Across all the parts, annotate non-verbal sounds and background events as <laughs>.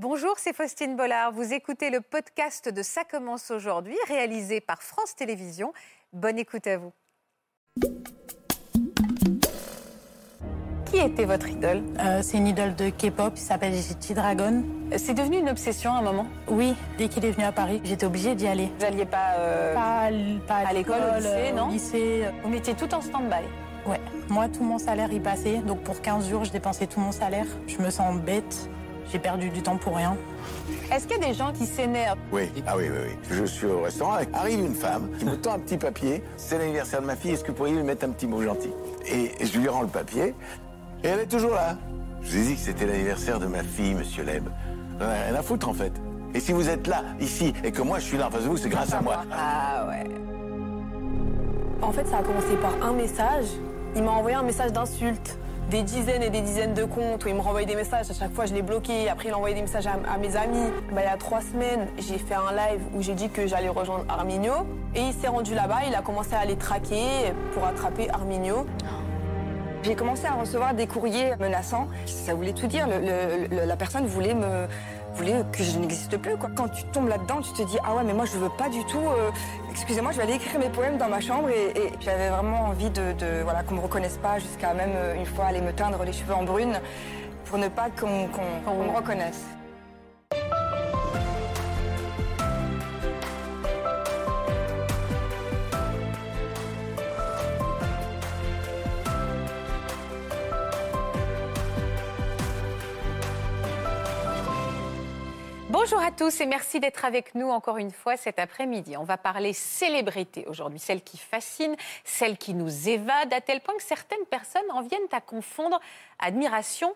Bonjour, c'est Faustine Bollard. Vous écoutez le podcast de Ça commence aujourd'hui, réalisé par France Télévisions. Bonne écoute à vous. Qui était votre idole? Euh, c'est une idole de K-pop, il s'appelle G-Dragon. C'est devenu une obsession à un moment? Oui, dès qu'il est venu à Paris, j'étais obligée d'y aller. Vous n'alliez pas, euh, Pas, à l- pas à l'école, au lycée, euh, non? lycée, euh, Vous mettiez tout en stand-by? ouais. Moi, tout mon salaire y passait. Donc pour 15 jours, je dépensais tout mon salaire. Je me sens bête. J'ai perdu du temps pour rien. Est-ce qu'il y a des gens qui s'énervent? Oui, ah oui, oui, oui. Je suis au restaurant, arrive une femme qui me tend un petit papier. C'est l'anniversaire de ma fille, est-ce que vous pourriez lui mettre un petit mot gentil? Et, je lui rends le papier, et elle est toujours là. Je vous ai dit que c'était l'anniversaire de ma fille, monsieur Leb. Ai rien à foutre, en fait. Et si vous êtes là, ici, et que moi je suis là en face de vous, c'est grâce à moi. <laughs> Ah ouais. En fait, ça a commencé par un message. Il m'a envoyé un message d'insulte. Des dizaines et des dizaines de comptes où il me renvoyait des messages. À chaque fois, je l'ai bloqué. Après, il envoyait des messages à, mes amis. Bah, il y a trois semaines, j'ai fait un live où j'ai dit que j'allais rejoindre Arminio. Et il s'est rendu là-bas. Il a commencé à les traquer pour attraper Arminio. J'ai commencé à recevoir des courriers menaçants. Ça voulait tout dire. La personne voulait me voulait que je n'existe plus. Quoi. Quand tu tombes là-dedans, tu te dis ah ouais mais moi je veux pas du tout. euh, Excusez-moi, je vais aller écrire mes poèmes dans ma chambre et, et j'avais vraiment envie de, de- voilà qu'on me reconnaisse pas jusqu'à même euh, une fois aller me teindre les cheveux en brune pour ne pas qu'on me reconnaisse. Bonjour à tous et merci d'être avec nous encore une fois cet après-midi. On va parler célébrité aujourd'hui, celle qui fascine, celle qui nous évade, à tel point que certaines personnes en viennent à confondre admiration et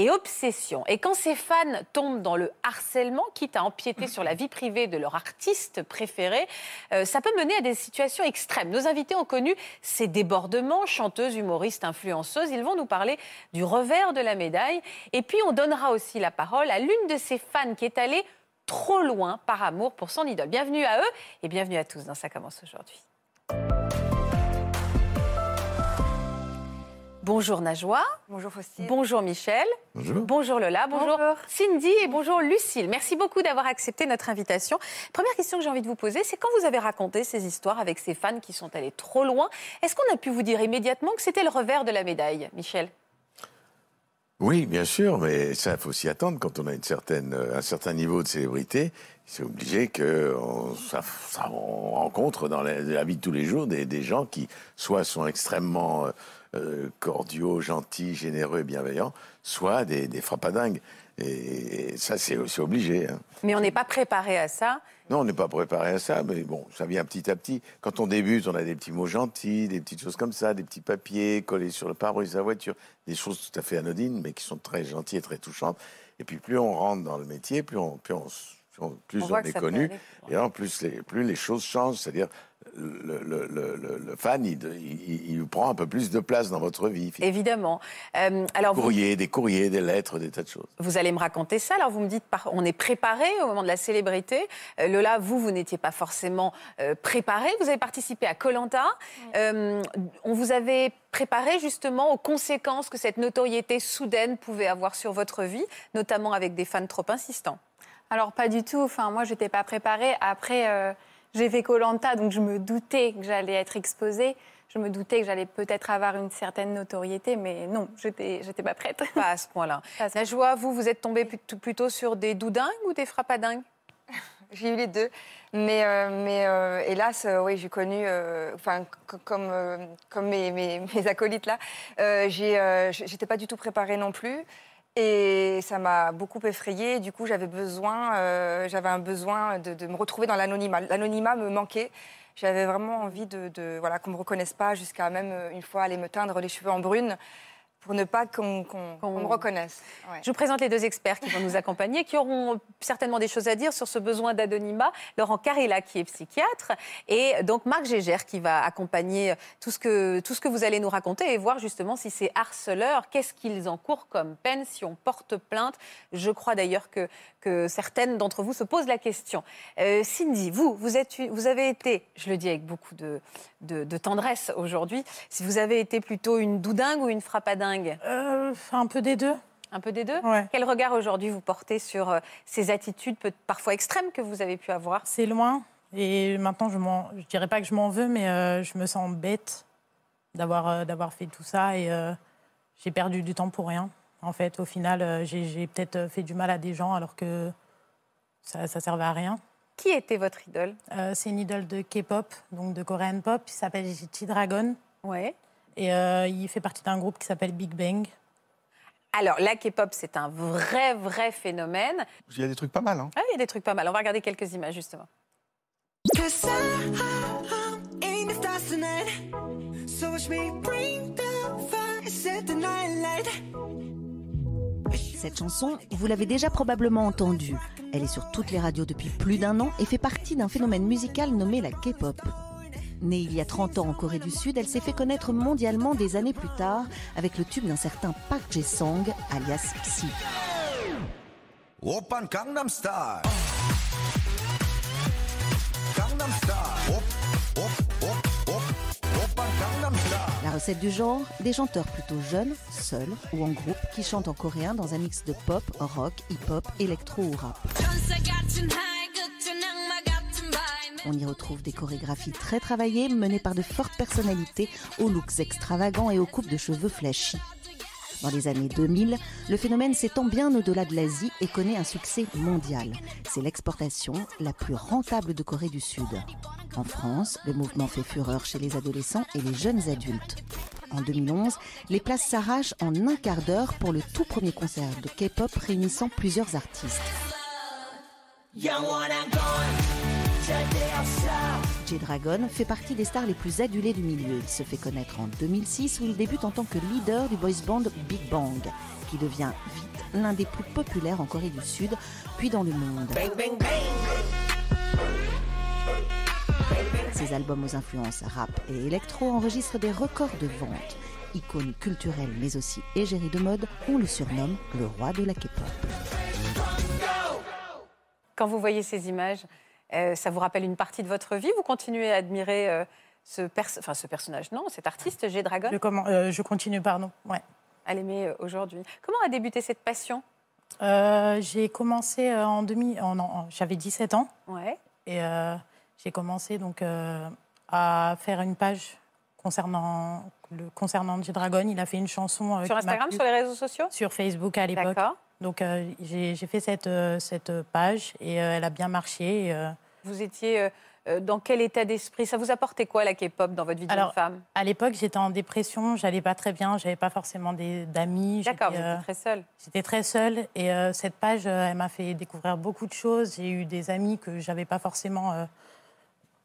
obsession. Et quand ces fans tombent dans le harcèlement, quitte à empiéter sur la vie privée de leur artiste préféré, euh, ça peut mener à des situations extrêmes. Nos invités ont connu ces débordements, chanteuses, humoristes, influenceuses. Ils vont nous parler du revers de la médaille. Et puis on donnera aussi la parole à l'une de ces fans qui est allée trop loin par amour pour son idole. Bienvenue à eux et bienvenue à tous dans Ça commence aujourd'hui. Bonjour Najwa. Bonjour Faustine. Bonjour Michel. Bonjour. Bonjour Lola, bonjour, Bonjour. Cindy et bonjour Lucille. Merci beaucoup d'avoir accepté notre invitation. Première question que j'ai envie de vous poser, c'est quand vous avez raconté ces histoires avec ces fans qui sont allés trop loin, est-ce qu'on a pu vous dire immédiatement que c'était le revers de la médaille, Michel? Oui, bien sûr, mais ça, faut s'y attendre quand on a une certaine, euh, un certain niveau de célébrité. C'est obligé que on, ça, ça- on rencontre dans la, la vie de tous les jours des, des gens qui soit sont extrêmement euh, cordiaux, gentils, généreux et bienveillants, soit des, des frappadingues. Et, ça, c'est c'est obligé. hein. Mais on n'est pas préparé à ça. Non, on n'est pas préparé à ça, mais bon, ça vient petit à petit. Quand on débute, on a des petits mots gentils, des petites choses comme ça, des petits papiers collés sur le pare-brise de la voiture, des choses tout à fait anodines, mais qui sont très gentilles et très touchantes. Et puis plus on rentre dans le métier, plus on, plus on, plus plus est connu, et alors plus les, plus les choses changent. C'est-à-dire, le, le- le- le- le fan, il, il- il prend un peu plus de place dans votre vie. Évidemment. Euh, alors, Courriers, des courriers, des lettres, des tas de choses. vous allez me raconter ça. Alors, vous me dites, on est préparé au moment de la célébrité. Euh, Lola, vous, vous n'étiez pas forcément euh, préparé. Vous avez participé à Colanta. on vous avait préparé justement aux conséquences que cette notoriété soudaine pouvait avoir sur votre vie, notamment avec des fans trop insistants. Alors pas du tout. Enfin, moi, je n'étais pas préparée. Après, euh, j'ai fait Colanta, donc je me doutais que j'allais être exposée. Je me doutais que j'allais peut-être avoir une certaine notoriété, mais non, j'étais, j'étais pas prête. Pas à ce point-là. <laughs> Ce Najwa, vous, vous êtes tombé plutôt, sur des doudingues ou des frappadingues? <laughs> J'ai eu les deux, mais, euh, mais euh, hélas, euh, oui, j'ai connu, enfin, comme, euh, comme mes, mes- mes acolytes là, euh, euh, j'étais pas du tout préparée non plus. Et ça m'a beaucoup effrayée. Du coup, j'avais besoin, euh, j'avais un besoin de, me retrouver dans l'anonymat. L'anonymat me manquait. J'avais vraiment envie de, de- voilà, qu'on me reconnaisse pas, jusqu'à même euh, une fois aller me teindre les cheveux en brune, pour ne pas qu'on, me reconnaisse. Ouais. Je vous présente les deux experts qui vont nous accompagner, qui auront certainement des choses à dire sur ce besoin d'anonymat. Laurent Carilla, qui est psychiatre, et donc Marc Gégère, qui va accompagner tout ce, que, tout ce que vous allez nous raconter et voir justement si ces harceleurs, qu'est-ce qu'ils encourent comme peine, si on porte plainte. Je crois d'ailleurs que, que certaines d'entre vous se posent la question. Euh, Cindy, vous, vous, êtes, vous avez été, je le dis avec beaucoup de, de, de tendresse aujourd'hui, si vous avez été plutôt une doudingue ou une frappadingue Euh, un peu des deux. Un peu des deux? Ouais. Quel regard aujourd'hui vous portez sur euh, ces attitudes parfois extrêmes que vous avez pu avoir? C'est loin. Et maintenant, je ne dirais pas que je m'en veux, mais euh, je me sens bête d'avoir euh, d'avoir fait tout ça. Et j'ai perdu du temps pour rien. En fait, au final, j'ai peut-être fait du mal à des gens alors que ça ne servait à rien. Qui était votre idole? Euh, c'est une idole de K-pop, donc de Korean pop. Il s'appelle G-Dragon. Ouais. Et euh, il fait partie d'un groupe qui s'appelle Big Bang. Alors, la K-pop, c'est un vrai, vrai phénomène. Il y a des trucs pas mal. Hein. Ah, il y a des trucs pas mal. On va regarder quelques images, justement. Cette chanson, vous l'avez déjà probablement entendue. Elle est sur toutes les radios depuis plus d'un an et fait partie d'un phénomène musical nommé la K-pop. Née il y a 30 ans en Corée du Sud, elle s'est fait connaître mondialement des années plus tard avec le tube d'un certain Park Jae-song, alias Psy. La recette du genre, des chanteurs plutôt jeunes, seuls ou en groupe, qui chantent en coréen dans un mix de pop, rock, hip-hop, électro ou rap. On y retrouve des chorégraphies très travaillées, menées par de fortes personnalités, aux looks extravagants et aux coupes de cheveux flashy. Dans les années 2000, le phénomène s'étend bien au-delà de l'Asie et connaît un succès mondial. C'est l'exportation la plus rentable de Corée du Sud. En France, le mouvement fait fureur chez les adolescents et les jeunes adultes. En 2011, les places s'arrachent en un quart d'heure pour le tout premier concert de K-pop réunissant plusieurs artistes. G-Dragon fait partie des stars les plus adulées du milieu. Il se fait connaître en 2006 où il débute en tant que leader du boys band Big Bang, qui devient vite l'un des plus populaires en Corée du Sud, puis dans le monde. Ses albums aux influences rap et électro enregistrent des records de vente. Icône culturelle mais aussi égérie de mode, on le surnomme le roi de la K-pop. Quand vous voyez ces images, euh, ça vous rappelle une partie de votre vie? Vous continuez à admirer euh, ce, pers- enfin, ce personnage, non, cet artiste, G-Dragon, Je, commen- euh, je continue, pardon. Ouais. à l'aimer aujourd'hui. Comment a débuté cette passion? J'ai commencé en demi. en- en- J'avais 17 ans. Ouais. Et j'ai commencé donc à faire une page concernant le concernant G-Dragon. Il a fait une chanson Sur Instagram, sur les réseaux sociaux? Sur Facebook à l'époque. D'accord. Donc euh, j'ai fait cette, euh, cette page et euh, elle a bien marché. et, euh, Vous étiez euh, euh, dans quel état d'esprit? Ça vous apportait quoi la K-pop dans votre vie de femme? à l'époque, j'étais en dépression, j'allais pas très bien, j'avais pas forcément d'amis. D'accord, vous euh, étiez très seule. J'étais très seule et euh, cette page, euh, elle m'a fait découvrir beaucoup de choses. J'ai eu des amis que j'avais pas forcément euh,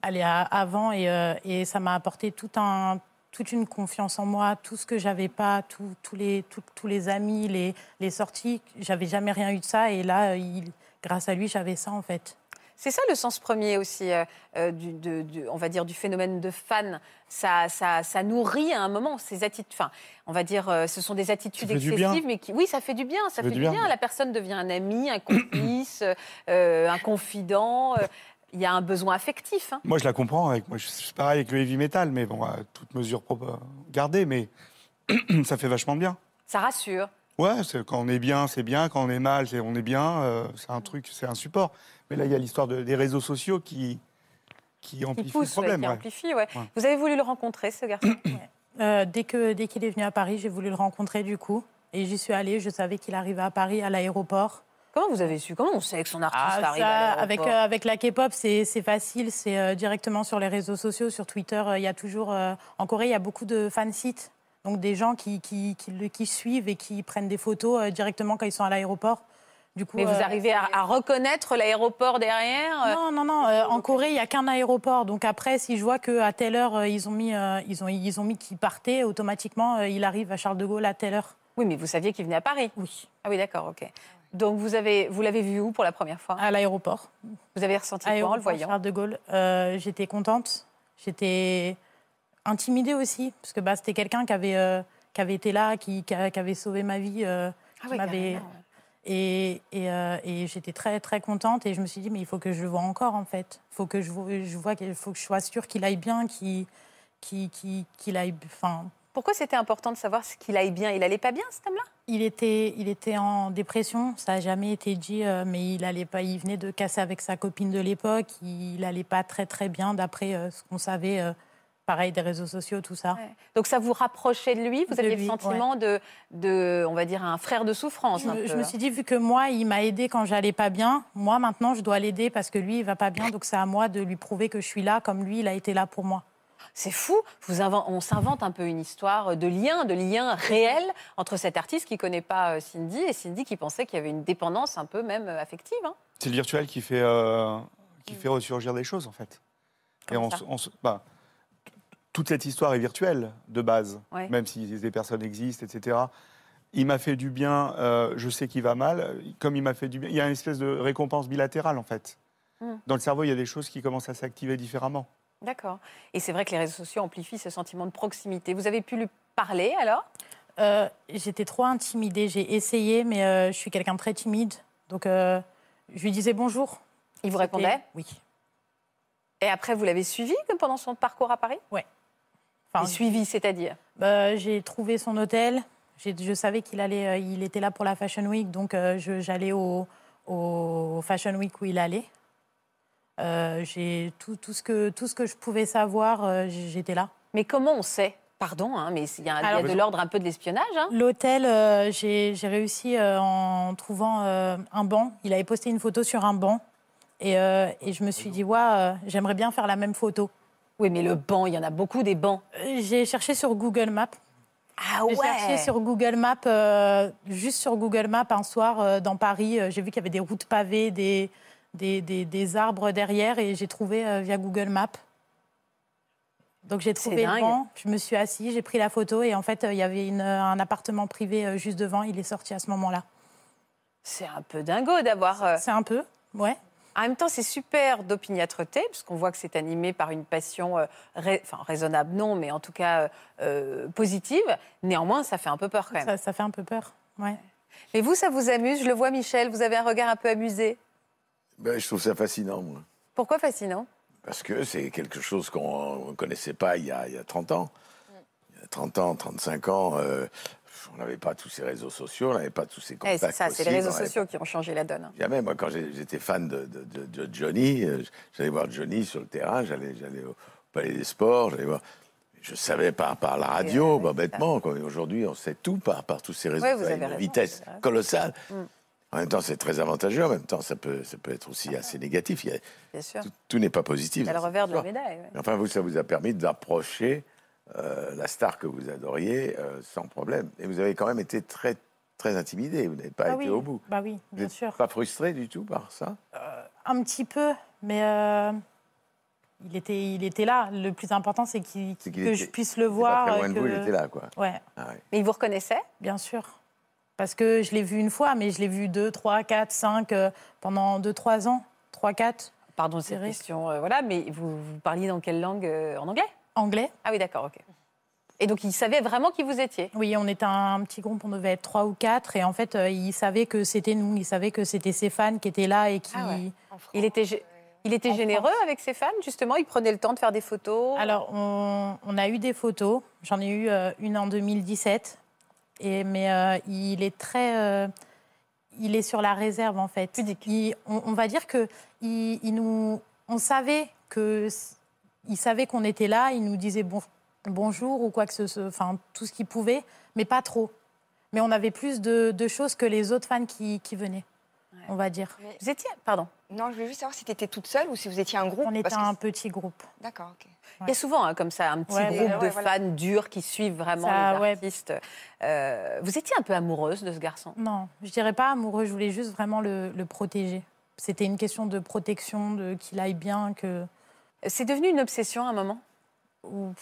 allé à- avant et, euh, et ça m'a apporté tout un, toute une confiance en moi, tout ce que j'avais pas, tout- tous les, tout- tous les amis, les, les sorties. J'avais jamais rien eu de ça et là, il- grâce à lui, j'avais ça en fait. C'est ça le sens premier aussi, euh, euh, du, de- du- on va dire, du phénomène de fan. Ça, ça, ça nourrit à un moment ces attitudes. Enfin, on va dire, euh, ce sont des attitudes excessives, mais qui, oui, ça fait du bien. Ça fait, du bien. La personne devient un ami, un complice, <coughs> euh, un confident. Euh, Il y a un besoin affectif. hein. Moi, je la comprends. Avec, moi, je suis pareil avec le heavy metal, mais bon, à toute mesure pro- gardée, mais <clears throat> ça fait vachement bien. Ça rassure. Ouais, quand on est bien, c'est bien. Quand on est mal, c'est on est bien. euh, c'est un truc, c'est un support. Mais là, il y a l'histoire de- des réseaux sociaux qui, qui Qui amplifient pousse, le ouais, problème. qui ouais. amplifie. ouais. Ouais. Vous avez voulu le rencontrer, ce garçon <clears throat> Euh, dès que dès qu'il est venu à Paris, j'ai voulu le rencontrer du coup et j'y suis allée. Je savais qu'il arrivait à Paris à l'aéroport. Comment vous avez su? Comment on sait que son artiste Ah, arrive ça, à avec, euh, avec la K-pop, c'est facile, c'est euh, directement sur les réseaux sociaux, sur Twitter. euh, Il y a toujours, en Corée, il y a beaucoup de fansites, donc des gens qui, qui, qui, qui suivent et qui prennent des photos directement quand ils sont à l'aéroport. Du coup, Mais vous arrivez à, à reconnaître l'aéroport derrière Non, non, non. en Corée, il n'y a qu'un aéroport. Donc après, si je vois qu'à telle heure, ils ont mis, ils ont, ils ont mis qu'il partait, automatiquement, il arrive à Charles de Gaulle à telle heure. Oui, mais vous saviez qu'il venait à Paris? Oui, Ah oui, d'accord, ok. Donc vous avez, vous l'avez vu où pour la première fois? À l'aéroport. Vous avez ressenti quoi en le voyant? Charles de Gaulle. Euh, j'étais contente. J'étais intimidée aussi, parce que bah, c'était quelqu'un qui avait, euh, qui avait été là, qui, qui a- qui avait sauvé ma vie. euh, Ah qui oui, m'avait-. Et, et, et j'étais très très contente et je me suis dit mais il faut que je le vois encore en fait. Il faut que je, vois- je vois qu'il faut que je sois sûre qu'il aille bien, qu'il qu'il qu'il- qu'il aille. Enfin, Pourquoi c'était important de savoir ce qu'il aille bien? Il allait pas bien, cet homme-là? Il était, il était en dépression, ça n'a jamais été dit, euh, mais il allait pas, il venait de casser avec sa copine de l'époque, il allait pas très très bien d'après euh, ce qu'on savait, euh, pareil des réseaux sociaux, tout ça. Ouais. Donc ça vous rapprochait de lui? Vous De aviez le sentiment de, de, on va dire, un frère de souffrance Je un me, peu, je me hein? suis dit, vu que moi, il m'a aidé quand j'allais pas bien, moi maintenant, je dois l'aider parce que lui, il va pas bien, donc c'est à moi de lui prouver que je suis là, comme lui, il a été là pour moi. C'est fou. Vous on s'invente un peu une histoire de lien, de lien réel entre cet artiste qui connaît pas euh, Cindy et Cindy qui pensait qu'il y avait une dépendance un peu même euh, affective. hein. C'est le virtuel qui fait, euh, qui fait ressurgir des choses, en fait. Et on, on bah, toute cette histoire est virtuelle, de base, Ouais. même si des personnes existent, etc. Il m'a fait du bien, euh, je sais qu'il va mal. Comme il m'a fait du bien, il y a une espèce de récompense bilatérale, en fait. Mm. Dans le cerveau, il y a des choses qui commencent à s'activer différemment. D'accord. Et c'est vrai que les réseaux sociaux amplifient ce sentiment de proximité. Vous avez pu lui parler alors? Euh, J'étais trop intimidée, j'ai essayé, mais euh, je suis quelqu'un de très timide, donc euh, je lui disais bonjour. Il vous répondait? Oui. Et après, vous l'avez suivi pendant son parcours à Paris? Enfin, Et suivi, c'est-à-dire? Bah, j'ai trouvé son hôtel. Je savais qu'il allait, il était là pour la Fashion Week, donc j'allais au, au Fashion Week où il allait. Euh, j'ai tout, tout ce que tout ce que je pouvais savoir, euh, j'étais là. Mais comment on sait? Pardon, hein, mais il y a, il y a Alors- de l'ordre un peu de l'espionnage. hein? L'hôtel, euh, j'ai réussi euh, en trouvant euh, un banc. Il avait posté une photo sur un banc, et, et je me suis dit, ouais, j'aimerais bien faire la même photo. Oui, mais le banc, il y en a beaucoup des bancs. J'ai cherché sur Google Maps. Ah J'ai cherché sur Google Maps, juste sur Google Maps, un soir dans Paris. j'ai vu qu'il y avait des routes pavées, des, des, des- des arbres derrière, et j'ai trouvé euh, via Google Maps. Donc j'ai trouvé le banc, je me suis assise, j'ai pris la photo, et en fait, euh, il y avait une- un appartement privé euh, juste devant. Il est sorti à ce moment-là. C'est un peu dingo d'avoir. euh, C'est un peu, ouais. En même temps, c'est super d'opiniâtreté, puisqu'on voit que c'est animé par une passion euh, enfin, raisonnable, non, mais en tout cas euh, euh, positive. Néanmoins, ça fait un peu peur quand même. Ça, ça fait un peu peur, ouais. Mais vous, ça vous amuse Je le vois, Michel, vous avez un regard un peu amusé? Ben, je trouve ça fascinant, moi. Pourquoi fascinant? Parce que c'est quelque chose qu'on ne connaissait pas il y, a, il y a 30 ans. Il y a 30 ans, 35 ans, euh, on n'avait pas tous ces réseaux sociaux, on n'avait pas tous ces Eh, contacts C'est ça, c'est les réseaux sociaux qui ont changé la donne. Jamais, moi, quand j'étais fan de, de- de- de Johnny, euh, j'allais voir Johnny sur le terrain, j'allais au Palais des Sports, j'allais voir. Je savais par, par la radio, bah, bêtement. Aujourd'hui, on sait tout par, par tous ces réseaux. Ouais, vous à avez raison, vitesse vous avez raison. En même temps, c'est très avantageux. En même temps, ça peut, ça peut être aussi assez négatif. Il y a- Bien sûr. tout tout n'est pas positif. A le revers de la médaille. ouais. Enfin, vous, ça vous a permis d'approcher euh, la star que vous adoriez euh, sans problème. Et vous avez quand même été très, très intimidé. Vous n'avez pas Bah été oui, au bout. bah oui, bien sûr. pas frustré du tout par ça? Un petit peu, mais euh, il, était, il était là. Le plus important, c'est qu'il- C'est qu'il que était- je puisse le Il était voir. Pas très loin de que- vous, il était là, quoi. Ouais, Ah ouais. Mais il vous reconnaissait? Bien sûr. Parce que je l'ai vu une fois, mais je l'ai vu deux, trois, quatre, cinq, euh, pendant deux, trois ans. Trois, quatre. Pardon vrai. question, euh, voilà, mais vous, vous parliez dans quelle langue euh, En anglais? Anglais. Ah oui, d'accord, ok. Et donc, il savait vraiment qui vous étiez? Oui, on était un petit groupe, on devait être trois ou quatre. Et en fait, euh, il savait que c'était nous. Il savait que c'était ses fans qui étaient là et qui. Ah ouais. En France, Il était, il était En généreux France. avec ses fans, justement? Il prenait le temps de faire des photos? Alors, on, on a eu des photos. J'en ai eu euh, une en 2017. Et, mais euh, il est très. euh, il est sur la réserve, en fait. Il- on, on va dire que il, il nous, on savait que. Il savait qu'on était là, il nous disait bon, bonjour ou quoi que ce soit, enfin tout ce qu'il pouvait, mais pas trop. Mais on avait plus de, de choses que les autres fans qui, qui venaient, on va dire. Mais- Vous étiez Pardon. Non, je voulais juste savoir si tu étais toute seule ou si vous étiez un groupe. On était parce un petit groupe. D'accord, ok. Il y a souvent hein, comme ça un petit Ouais, groupe ouais, de voilà. fans durs qui suivent vraiment Ça, les ouais. artistes. Euh, vous étiez un peu amoureuse de ce garçon? Non, je dirais pas amoureux, je voulais juste vraiment le, le protéger. C'était une question de protection, de qu'il aille bien, que. C'est devenu une obsession à un moment? Ou-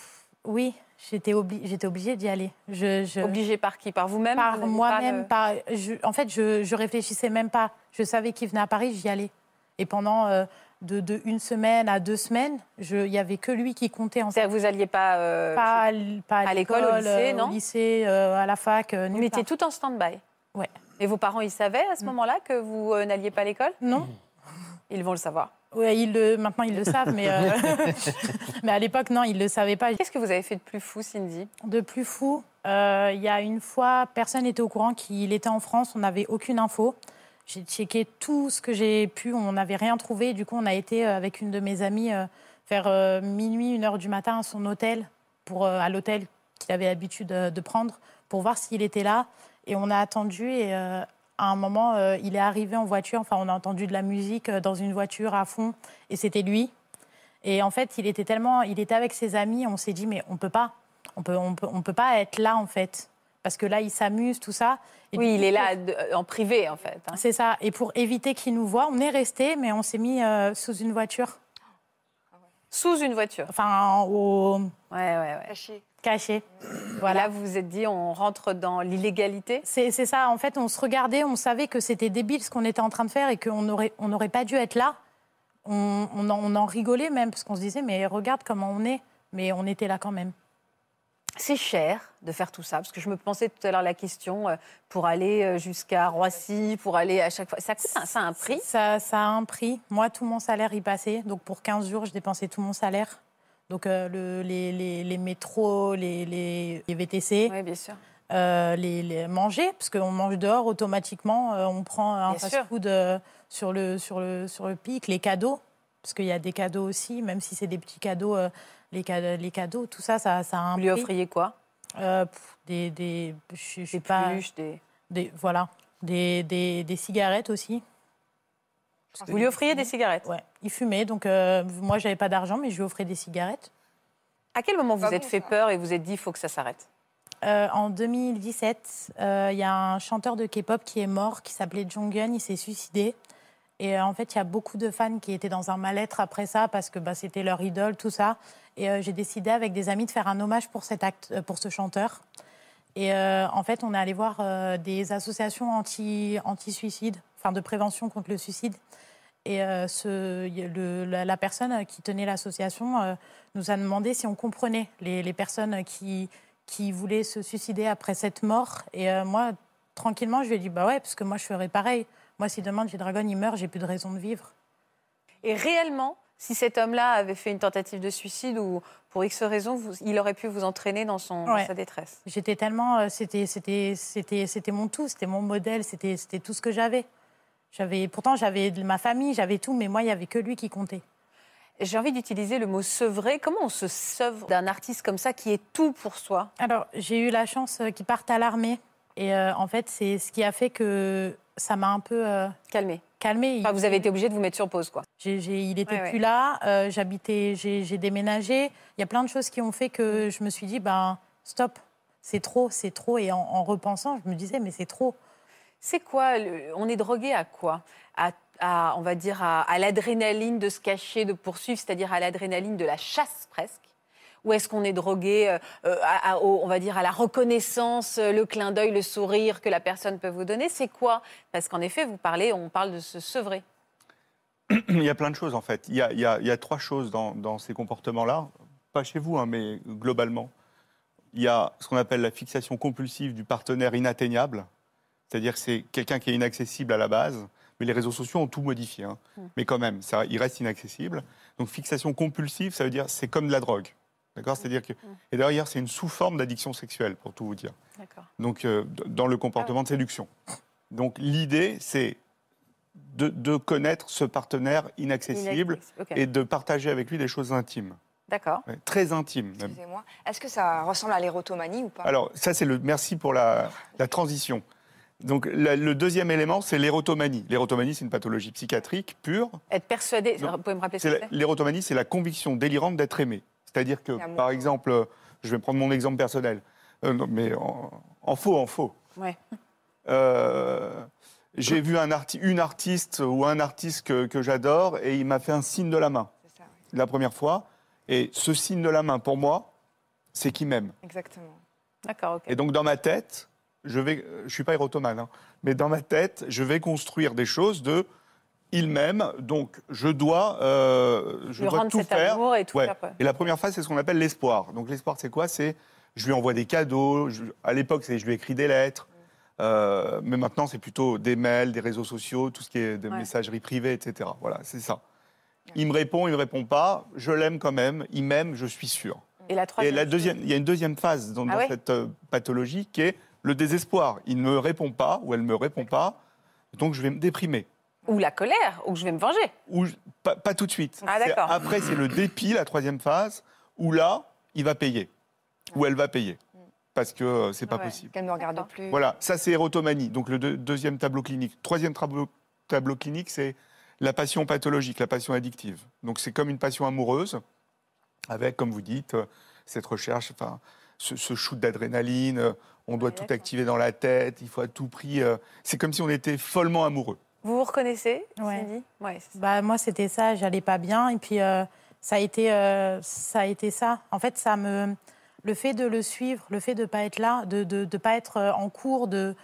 Oui, j'étais obli- obligée d'y aller. Je, je- Obligée par qui? Par vous-même par Vous moi-même, pas le- par. je- en fait, je, je réfléchissais même pas. Je savais qu'il venait à Paris, j'y allais. Et pendant euh, de, de une semaine à deux semaines, il y avait que lui qui comptait en C'est-à-dire que vous alliez pas. euh, Pas, pas à l'école, au lycée, euh, non? Au lycée, euh, à la fac, euh, Vous part. tout en stand-by? Ouais. Et vos parents, ils savaient à ce moment-là que vous euh, n'alliez pas à l'école? Non. Ils vont le savoir. Ouais, ils le, maintenant ils le savent, mais, euh, <laughs> <laughs> mais à l'époque, non, ils ne le savaient pas. Qu'est-ce que vous avez fait de plus fou, Cindy? De plus fou, Euh, Il y a une fois, personne n'était au courant qu'il était en France, on n'avait aucune info. J'ai checké tout ce que j'ai pu, on n'avait rien trouvé. Du coup, on a été euh, avec une de mes amies euh, vers euh, minuit, une heure du matin à son hôtel, pour, euh, à l'hôtel qu'il avait l'habitude de, de prendre, pour voir s'il était là. Et on a attendu et euh, à un moment, euh, il est arrivé en voiture. Enfin, on a entendu de la musique euh, dans une voiture à fond et c'était lui. Et en fait, il était tellement, il était avec ses amis, on s'est dit mais on peut pas, on peut, on peut, on peut pas être là en fait, parce que là il s'amuse tout ça. Et Oui, il coup, est là de- en privé, en fait. hein. C'est ça. Et pour éviter qu'il nous voit, on est resté, mais on s'est mis euh, sous une voiture, Sous une voiture. enfin au Ouais, ouais, ouais. Caché. Caché. Voilà, vous vous êtes dit, on rentre dans l'illégalité? C'est ça. En fait, on se regardait, on savait que c'était débile ce qu'on était en train de faire et qu'on n'aurait on n'aurait pas dû être là. On, on en, on en rigolait même parce qu'on se disait mais regarde comment on est. Mais on était là quand même. C'est cher de faire tout ça, parce que je me pensais tout à l'heure la question, euh, pour aller euh, jusqu'à Roissy, pour aller à chaque fois. Ça, coûte un- ça a un prix? Ça, ça a un prix. Moi, tout mon salaire y passait. Donc, pour 15 jours, je dépensais tout mon salaire. Donc, euh, le- les, les- les métros, les, VTC, Oui, bien sûr. euh, les, manger, parce qu'on mange dehors automatiquement. euh, on prend un fast-food sur, le, sur, le, sur le pic. Les cadeaux, parce qu'il y a des cadeaux aussi, même si c'est des petits cadeaux. les, cadeaux les cadeaux, tout ça, ça, ça a un Vous lui prix. offriez quoi? Pff, des, des, je, je sais Des pas, peluches, des... des, voilà, des, des, des cigarettes aussi. Vous lui offriez des cigarettes Ouais, il fumait, donc euh, moi j'avais pas d'argent, mais je lui offrais des cigarettes. À quel moment vous êtes bon, fait ça. peur et vous êtes dit, il faut que ça s'arrête? Euh, en 2017, euh, il y a un chanteur de K-pop qui est mort, qui s'appelait Jonghyun, il s'est suicidé. Et euh, en fait, il y a beaucoup de fans qui étaient dans un mal-être après ça, parce que bah, c'était leur idole, tout ça. Et euh, j'ai décidé avec des amis de faire un hommage pour, cet acte, euh, pour ce chanteur. Et euh, en fait, on est allé voir euh, des associations anti- anti-suicide, enfin de prévention contre le suicide. Et euh, ce, le- la, la personne qui tenait l'association euh, nous a demandé si on comprenait les, les personnes qui, qui voulaient se suicider après cette mort. Et euh, moi, tranquillement, je lui ai dit bah ouais, parce que moi, je ferais pareil. Moi, si demain G-Dragon il meurt, j'ai plus de raison de vivre. Et réellement, si cet homme-là avait fait une tentative de suicide ou pour X raison, vous- il aurait pu vous entraîner dans, son, dans sa détresse? J'étais tellement, euh, c'était, c'était, c'était, c'était mon tout, c'était mon modèle, c'était, c'était tout ce que j'avais. J'avais, pourtant, j'avais ma famille, j'avais tout, mais moi, il y avait que lui qui comptait. J'ai envie d'utiliser le mot sevrer. Comment on se sauve d'un artiste comme ça qui est tout pour soi? Alors, j'ai eu la chance euh, qu'il parte à l'armée, et euh, en fait, c'est ce qui a fait que ça m'a un peu euh, Calmé. Enfin, vous avez été obligé de vous mettre sur pause, quoi. Il était Ouais, ouais. plus là, euh, j'habitais, j'ai déménagé. Il y a plein de choses qui ont fait que je me suis dit, ben stop, c'est trop, c'est trop. Et en, en repensant, je me disais, mais c'est trop. C'est quoi On est drogué à quoi? À, on va dire, à, l'adrénaline de se cacher, de poursuivre, c'est-à-dire à, l'adrénaline de la chasse presque? Ou est-ce qu'on est drogué, euh, euh, à- on va dire, à la reconnaissance, euh, le clin d'œil, le sourire que la personne peut vous donner? C'est quoi? Parce qu'en effet, vous parlez, on parle de se sevrer. Il y a plein de choses en fait. Il y a, trois choses dans, dans ces comportements-là, pas chez vous, hein, mais globalement. Il y a ce qu'on appelle la fixation compulsive du partenaire inatteignable, c'est-à-dire que c'est quelqu'un qui est inaccessible à la base, mais les réseaux sociaux ont tout modifié. hein. Mais quand même, ça, il reste inaccessible. Donc fixation compulsive, ça veut dire c'est comme de la drogue. D'accord? C'est-à-dire que. Et d'ailleurs, c'est une sous-forme d'addiction sexuelle, pour tout vous dire. D'accord. Donc, euh, dans le comportement de séduction. Donc, l'idée, c'est de, de connaître ce partenaire inaccessible et de partager avec lui des choses intimes, D'accord. Ouais, très intimes. Excusez-moi. Est-ce que ça ressemble à l'érotomanie ou pas? Alors, ça, c'est le merci pour la, la transition. Donc, la- le deuxième élément, c'est l'érotomanie. L'érotomanie, c'est une pathologie psychiatrique pure. Être persuadé, vous pouvez me rappeler ce que c'est L'érotomanie, c'est la conviction délirante d'être aimé. C'est-à-dire que, L'amour. par exemple, euh, je vais prendre mon exemple personnel, Euh, non, mais en, en faux, en faux. Ouais. Euh, j'ai vu un arti- une artiste ou un artiste que, que j'adore et il m'a fait un signe de la main C'est ça, oui. la première fois. Et ce signe de la main, pour moi, c'est qu'il m'aime. Exactement. D'accord, ok. Et donc, dans ma tête, je vais, je suis pas érotomane, hein, mais dans ma tête, je vais construire des choses de il m'aime, donc je dois, euh, je Lui dois tout cet faire. amour et tout Ouais. faire. pour- Et la première phase, c'est ce qu'on appelle l'espoir. Donc l'espoir, c'est quoi? C'est je lui envoie des cadeaux. je- à l'époque, c'est je lui écris des lettres. Euh, mais maintenant, c'est plutôt des mails, des réseaux sociaux, tout ce qui est de Ouais. messagerie privée, etc. Voilà, c'est ça. Il me répond, il me répond pas. Je l'aime quand même. Il m'aime, je suis sûr. Et la Et troisième la chose deuxième, il y a une deuxième phase dans, Ah dans cette euh, pathologie qui est le désespoir. Il ne me répond pas ou elle ne me répond pas, donc je vais me déprimer. Ou la colère, ou je vais me venger. Ou je- pas, pas tout de suite. Ah. Après, c'est le dépit, la troisième phase, où là, il va payer. Ou elle va payer. Parce que euh, c'est pas Ouais. possible. Qu'elle ne me regarde D'accord. plus. Voilà, ça c'est érotomanie, donc le deux- deuxième tableau clinique. Troisième tableau, tableau clinique, c'est la passion pathologique, la passion addictive. Donc c'est comme une passion amoureuse, avec, comme vous dites, euh, cette recherche, enfin, ce, ce shoot d'adrénaline, euh, on doit Ouais, tout activer dans la tête, il faut à tout prix. euh, c'est comme si on était follement amoureux. Vous vous reconnaissez, Ouais. Cindy? Ouais, c'est ça. Bah, moi, c'était ça, j'allais pas bien. Et puis, euh, ça, a été, euh, ça a été ça. En fait, ça me... le fait de le suivre, le fait de ne pas être là, de ne de, de pas être en cours, de,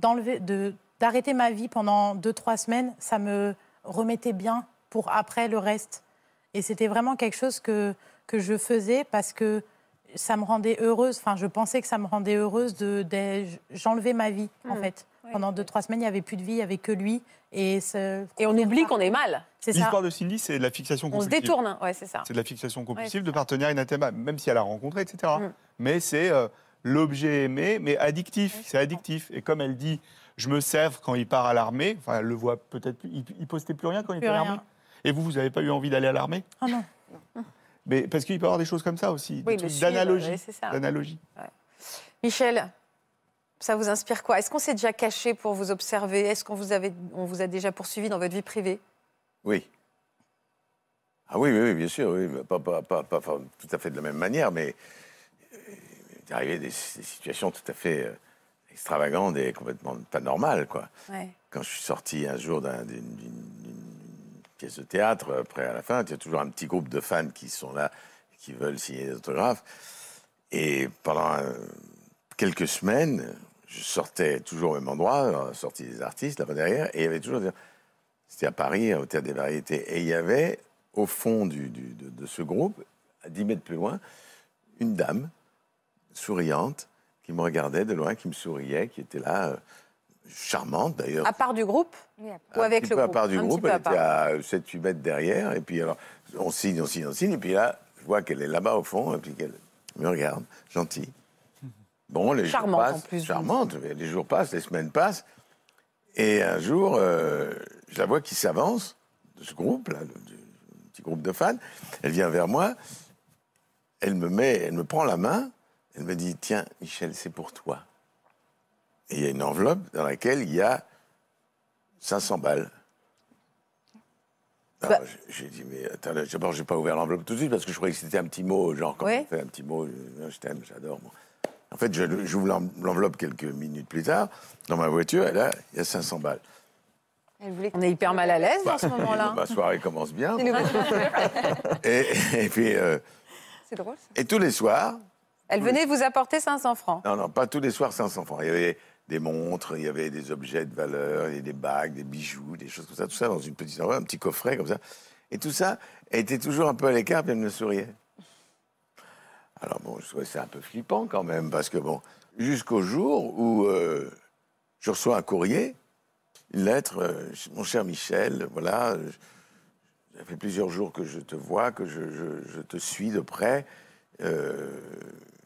d'enlever, de, d'arrêter ma vie pendant deux, trois semaines, ça me remettait bien pour après le reste. Et c'était vraiment quelque chose que, que je faisais parce que ça me rendait heureuse. Enfin, je pensais que ça me rendait heureuse de, de- j'enlevais ma vie, en Mhm. fait. Ouais. Pendant deux, trois semaines, il n'y avait plus de vie, il n'y avait que lui. Et, ce- Et on oublie qu'on est mal. c'est ça. L'histoire de Cindy, c'est de la fixation On se compulsive. détourne. hein. Ouais, c'est ça. C'est de la fixation compulsive Ouais, de partenaires inatteignables, même si elle a rencontré, etc. Mm. Mais c'est euh, l'objet aimé, mais addictif. c'est addictif. Et comme elle dit, je me sers quand il part à l'armée, enfin, elle le voit peut-être plus, il, il postait plus rien quand il était à rien. l'armée. Et vous, vous n'avez pas eu envie d'aller à l'armée? Ah non. Mais parce qu'il peut y avoir des choses comme ça aussi, Oui, d'analogie. ouais. Michel, ça vous inspire quoi? Est-ce qu'on s'est déjà caché pour vous observer? Est-ce qu'on vous, avait, on vous a déjà poursuivi dans votre vie privée? Oui. Ah oui, oui, oui, bien sûr, oui. Pas, pas, pas, pas- tout à fait de la même manière, mais euh, il est arrivé des, des situations tout à fait euh, extravagantes et complètement pas normales, quoi. ouais. Quand je suis sorti un jour d'un- d'une d'une- d'une pièce de théâtre, après à la fin, il y a toujours un petit groupe de fans qui sont là, qui veulent signer des autographes. Et pendant euh, quelques semaines, je sortais toujours au même endroit, la sortie des artistes, là-bas derrière, et il y avait toujours... C'était à Paris, au Théâtre des Variétés. Et il y avait, au fond de, de ce groupe, à 10 mètres plus loin, une dame souriante qui me regardait de loin, qui me souriait, qui était là, euh, charmante d'ailleurs. À part du groupe ou avec le peu à groupe part du groupe, elle à part. était à 7-8 mètres derrière. Et puis alors, on signe, on signe, on signe. Et puis là, je vois qu'elle est là-bas au fond, et puis qu'elle me regarde, gentille. Bon, les Charmante, jours en passent. plus. Charmante. Les jours passent, les semaines passent. Et un jour, euh, je la vois qui s'avance de ce groupe-là, de- du petit groupe de fans. Elle vient vers moi. Elle me met, elle me prend la main. Elle me dit Tiens, Michel, c'est pour toi. Et il y a une enveloppe dans laquelle il y a 500 balles. Alors, Bah- j'ai- dit, mais attends, là, d'abord, je n'ai pas ouvert l'enveloppe tout de suite parce que je croyais que c'était un petit mot, genre, comme Ouais. on fait un petit mot, je t'aime, j'adore. bon. En fait, je- j'ouvre l'en- l'enveloppe quelques minutes plus tard, dans ma voiture, et là, il y a 500 balles. Elle voulait que- On est hyper mal à l'aise dans ce moment-là. <laughs> Ma soirée commence bien. <laughs> Et, et puis, euh, C'est drôle, ça. et tous les soirs, Elle venait vous apporter 500 francs. non, non, pas tous les soirs 500 francs. Il y avait montres, il y avait des objets de valeur, des bagues, des bijoux, des choses comme ça, tout ça dans une petite enveloppe, un petit coffret comme ça. Et tout ça était toujours un peu à l'écart, puis elle me souriait. Alors bon, je trouvais ça un peu flippant quand même, parce que bon, jusqu'au jour où euh, je reçois un courrier, une lettre, euh, mon cher Michel, voilà, ça fait plusieurs jours que je te vois, que je te suis de près. Euh,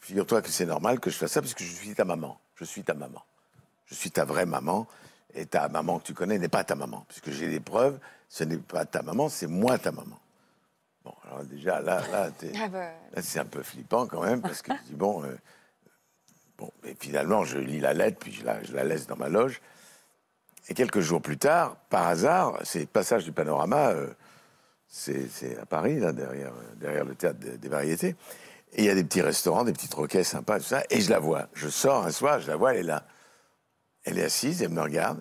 Figure-toi que c'est normal que je fasse ça, parce que je suis ta maman. Je suis ta maman. Je suis ta vraie maman. Et ta maman que tu connais n'est pas ta maman. Puisque j'ai des preuves, ce n'est pas ta maman, c'est moi ta maman. Bon, alors déjà, là, là, Ah bah, Là, c'est un peu flippant quand même, parce que je dis, bon, euh, bon, et finalement, je lis la lettre, puis je la, je la laisse dans ma loge. Et quelques jours plus tard, par hasard, c'est passage du panorama, euh, c'est c'est à Paris, là, derrière, euh, derrière le théâtre des, des variétés. Et il y a des petits restaurants, des petits troquets sympas, tout ça, et je la vois. Je sors un soir, je la vois, elle est là. Elle est assise, elle me regarde,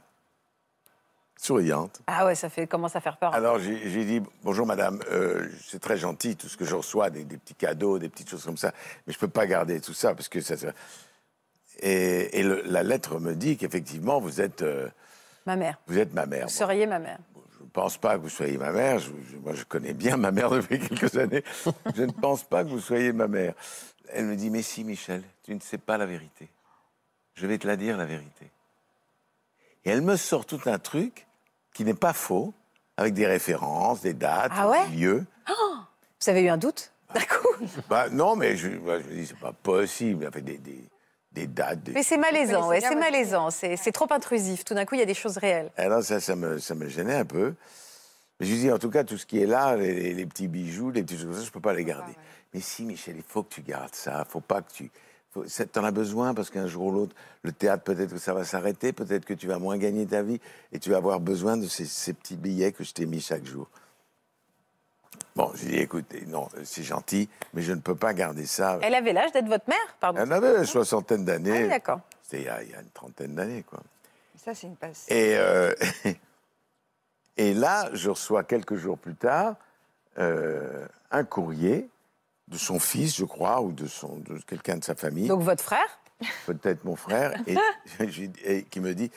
souriante. Ah ouais, ça fait, commence à faire peur. Alors j'ai dit bonjour madame, euh, c'est très gentil tout ce que je reçois, des, des petits cadeaux, des petites choses comme ça, mais je peux pas garder tout ça parce que ça. ça- Et, et le- la lettre me dit qu'effectivement vous êtes euh, Ma mère. vous êtes ma mère. Vous seriez ma mère. Je ne pense pas que vous soyez ma mère. Je- je- moi je connais bien ma mère depuis <laughs> quelques années. je ne pense pas que vous soyez ma mère. Elle me dit mais si Michel, tu ne sais pas la vérité. Je vais te la dire la vérité. Et elle me sort tout un truc qui n'est pas faux, avec des références, des dates, Ah ouais des lieux. Vous avez eu un doute Bah, non, mais je, moi, je me dis, c'est pas possible. Avec des, des, des dates. Des... Mais c'est malaisant, ouais, c'est malaisant. C'est c'est trop intrusif. Tout d'un coup, il y a des choses réelles. Alors ça, ça me, ça me gênait un peu. Mais je dis, en tout cas, tout ce qui est là, les, les- les petits bijoux, les petites choses comme ça, je peux pas les garder. Mais si, Michel, il faut que tu gardes ça. faut pas que tu... T'en as besoin parce qu'un jour ou l'autre, le théâtre, peut-être que ça va s'arrêter, peut-être que tu vas moins gagner ta vie et tu vas avoir besoin de ces, ces petits billets que je t'ai mis chaque jour. Bon, j'ai dit, écoute, non, c'est gentil, mais je ne peux pas garder ça. Elle avait l'âge d'être votre mère, pardon. Elle avait une soixantaine Ah oui, d'années. d'accord. C'était il, y a- il y a une trentaine d'années, quoi. Ça, c'est une passe. Et, euh, <laughs> et là, je reçois quelques jours plus tard euh, un courrier de son fils, je crois, ou de, son, de quelqu'un de sa famille, Donc votre frère? Peut-être mon frère, <laughs> <laughs> et, qui me dit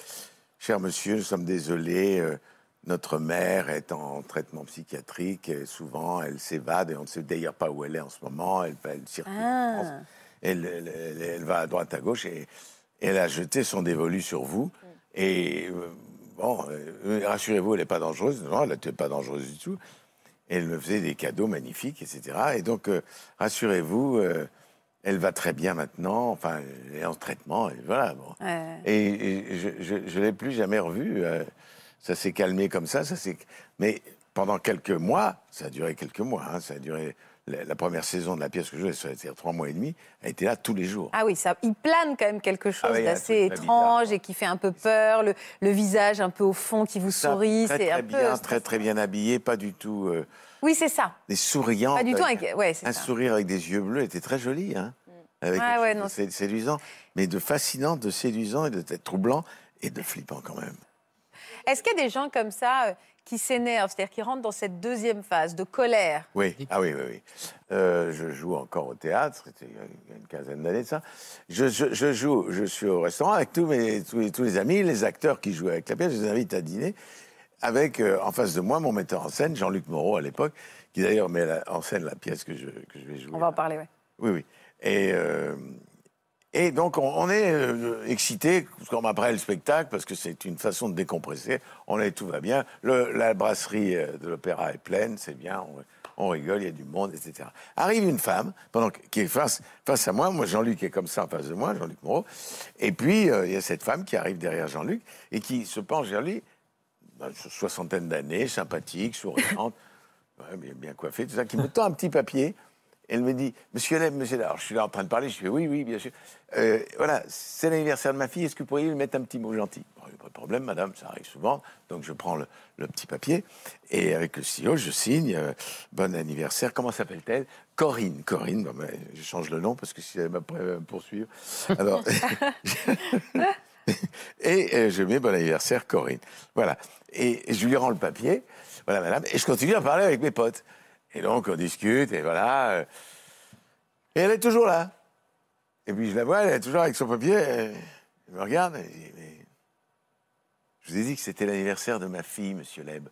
Cher monsieur, nous sommes désolés, euh, notre mère est en traitement psychiatrique, et souvent elle s'évade, et on ne sait d'ailleurs pas où elle est en ce moment, elle, elle circule en France. Elle, elle- elle- elle va à droite, à gauche, et, et elle a jeté son dévolu sur vous. Et euh, bon, euh, rassurez-vous, elle n'est pas dangereuse. Non, elle n'était pas dangereuse du tout. Et elle me faisait des cadeaux magnifiques, etc. Et donc, euh, rassurez-vous, euh, elle va très bien maintenant. Enfin, elle est en traitement. Et voilà. Bon. Ouais. Et, et je ne l'ai plus jamais revue. euh, ça s'est calmé comme ça. ça s'est- Mais pendant quelques mois, ça a duré quelques mois. hein, ça a duré la, première saison de la pièce que je jouais, c'est-à-dire trois mois et demi. Elle était là tous les jours. Ah oui, ça, il plane quand même quelque chose Ah oui, un d'assez étrange et qui fait un peu peur, le, le visage un peu au fond qui vous Ça, sourit, très, c'est très un bien, peu... très très bien habillé, pas du tout euh, Oui, c'est ça. des souriants. Pas du tout avec- ouais, c'est un ça. sourire avec des yeux bleus était très joli, hein, avec Ah ouais, chose non, sé- séduisant, mais de fascinant, de séduisant et de troublant et de flippant quand même. Est-ce qu'il y a des gens comme ça euh, qui s'énervent, c'est-à-dire qui rentrent dans cette deuxième phase de colère Oui, ah oui, oui, oui. Euh, je joue encore au théâtre, c'était il y a- une quinzaine d'années de ça. Je, je- je joue, je suis au restaurant avec tous, mes, tous, les, tous les amis, les acteurs qui jouent avec la pièce, je les invite à dîner, avec euh, en face de moi mon metteur en scène, Jean-Luc Moreau à l'époque, qui d'ailleurs met la- en scène la pièce que je, que je vais jouer. On va en parler, oui. Oui, oui. Et, euh, et donc, on, est euh, excité quand après le spectacle, parce que c'est une façon de décompresser. On est, tout va bien. La brasserie euh, de l'opéra est pleine, c'est bien. On, rigole, il y a du monde, etc. Arrive une femme, pendant, qui est face, face à moi. Moi, Jean-Luc est comme ça en face de moi, Jean-Luc Moreau. Et puis, euh, il y a cette femme qui arrive derrière Jean-Luc et qui se penche vers lui, ben, soixantaine d'années, sympathique, souriante, <laughs> bien coiffée, tout ça, qui me tend un petit papier. Elle me dit, Monsieur Lem, Monsieur Lem. Alors, je suis là en train de parler, je fais oui, oui, bien sûr. Euh, voilà, c'est l'anniversaire de ma fille, est-ce que vous pourriez lui mettre un petit mot gentil? Pas de problème, madame, ça arrive souvent. Donc, je prends le, petit papier et avec le stylo, je signe, euh, bon anniversaire, comment s'appelle-t-elle? Corinne. Corinne, ben, je change le nom parce que si elle m'a poursuivre. Alors, <laughs> et euh, je mets bon anniversaire, Corinne. Voilà. Et je lui rends le papier, voilà, madame, et je continue à parler avec mes potes. Et donc, on discute, et voilà. euh, Et elle est toujours là. Et puis, je la vois, elle est toujours avec son papier. Elle, me regarde, et je dis, mais. Je vous ai dit que c'était l'anniversaire de ma fille, monsieur Leb.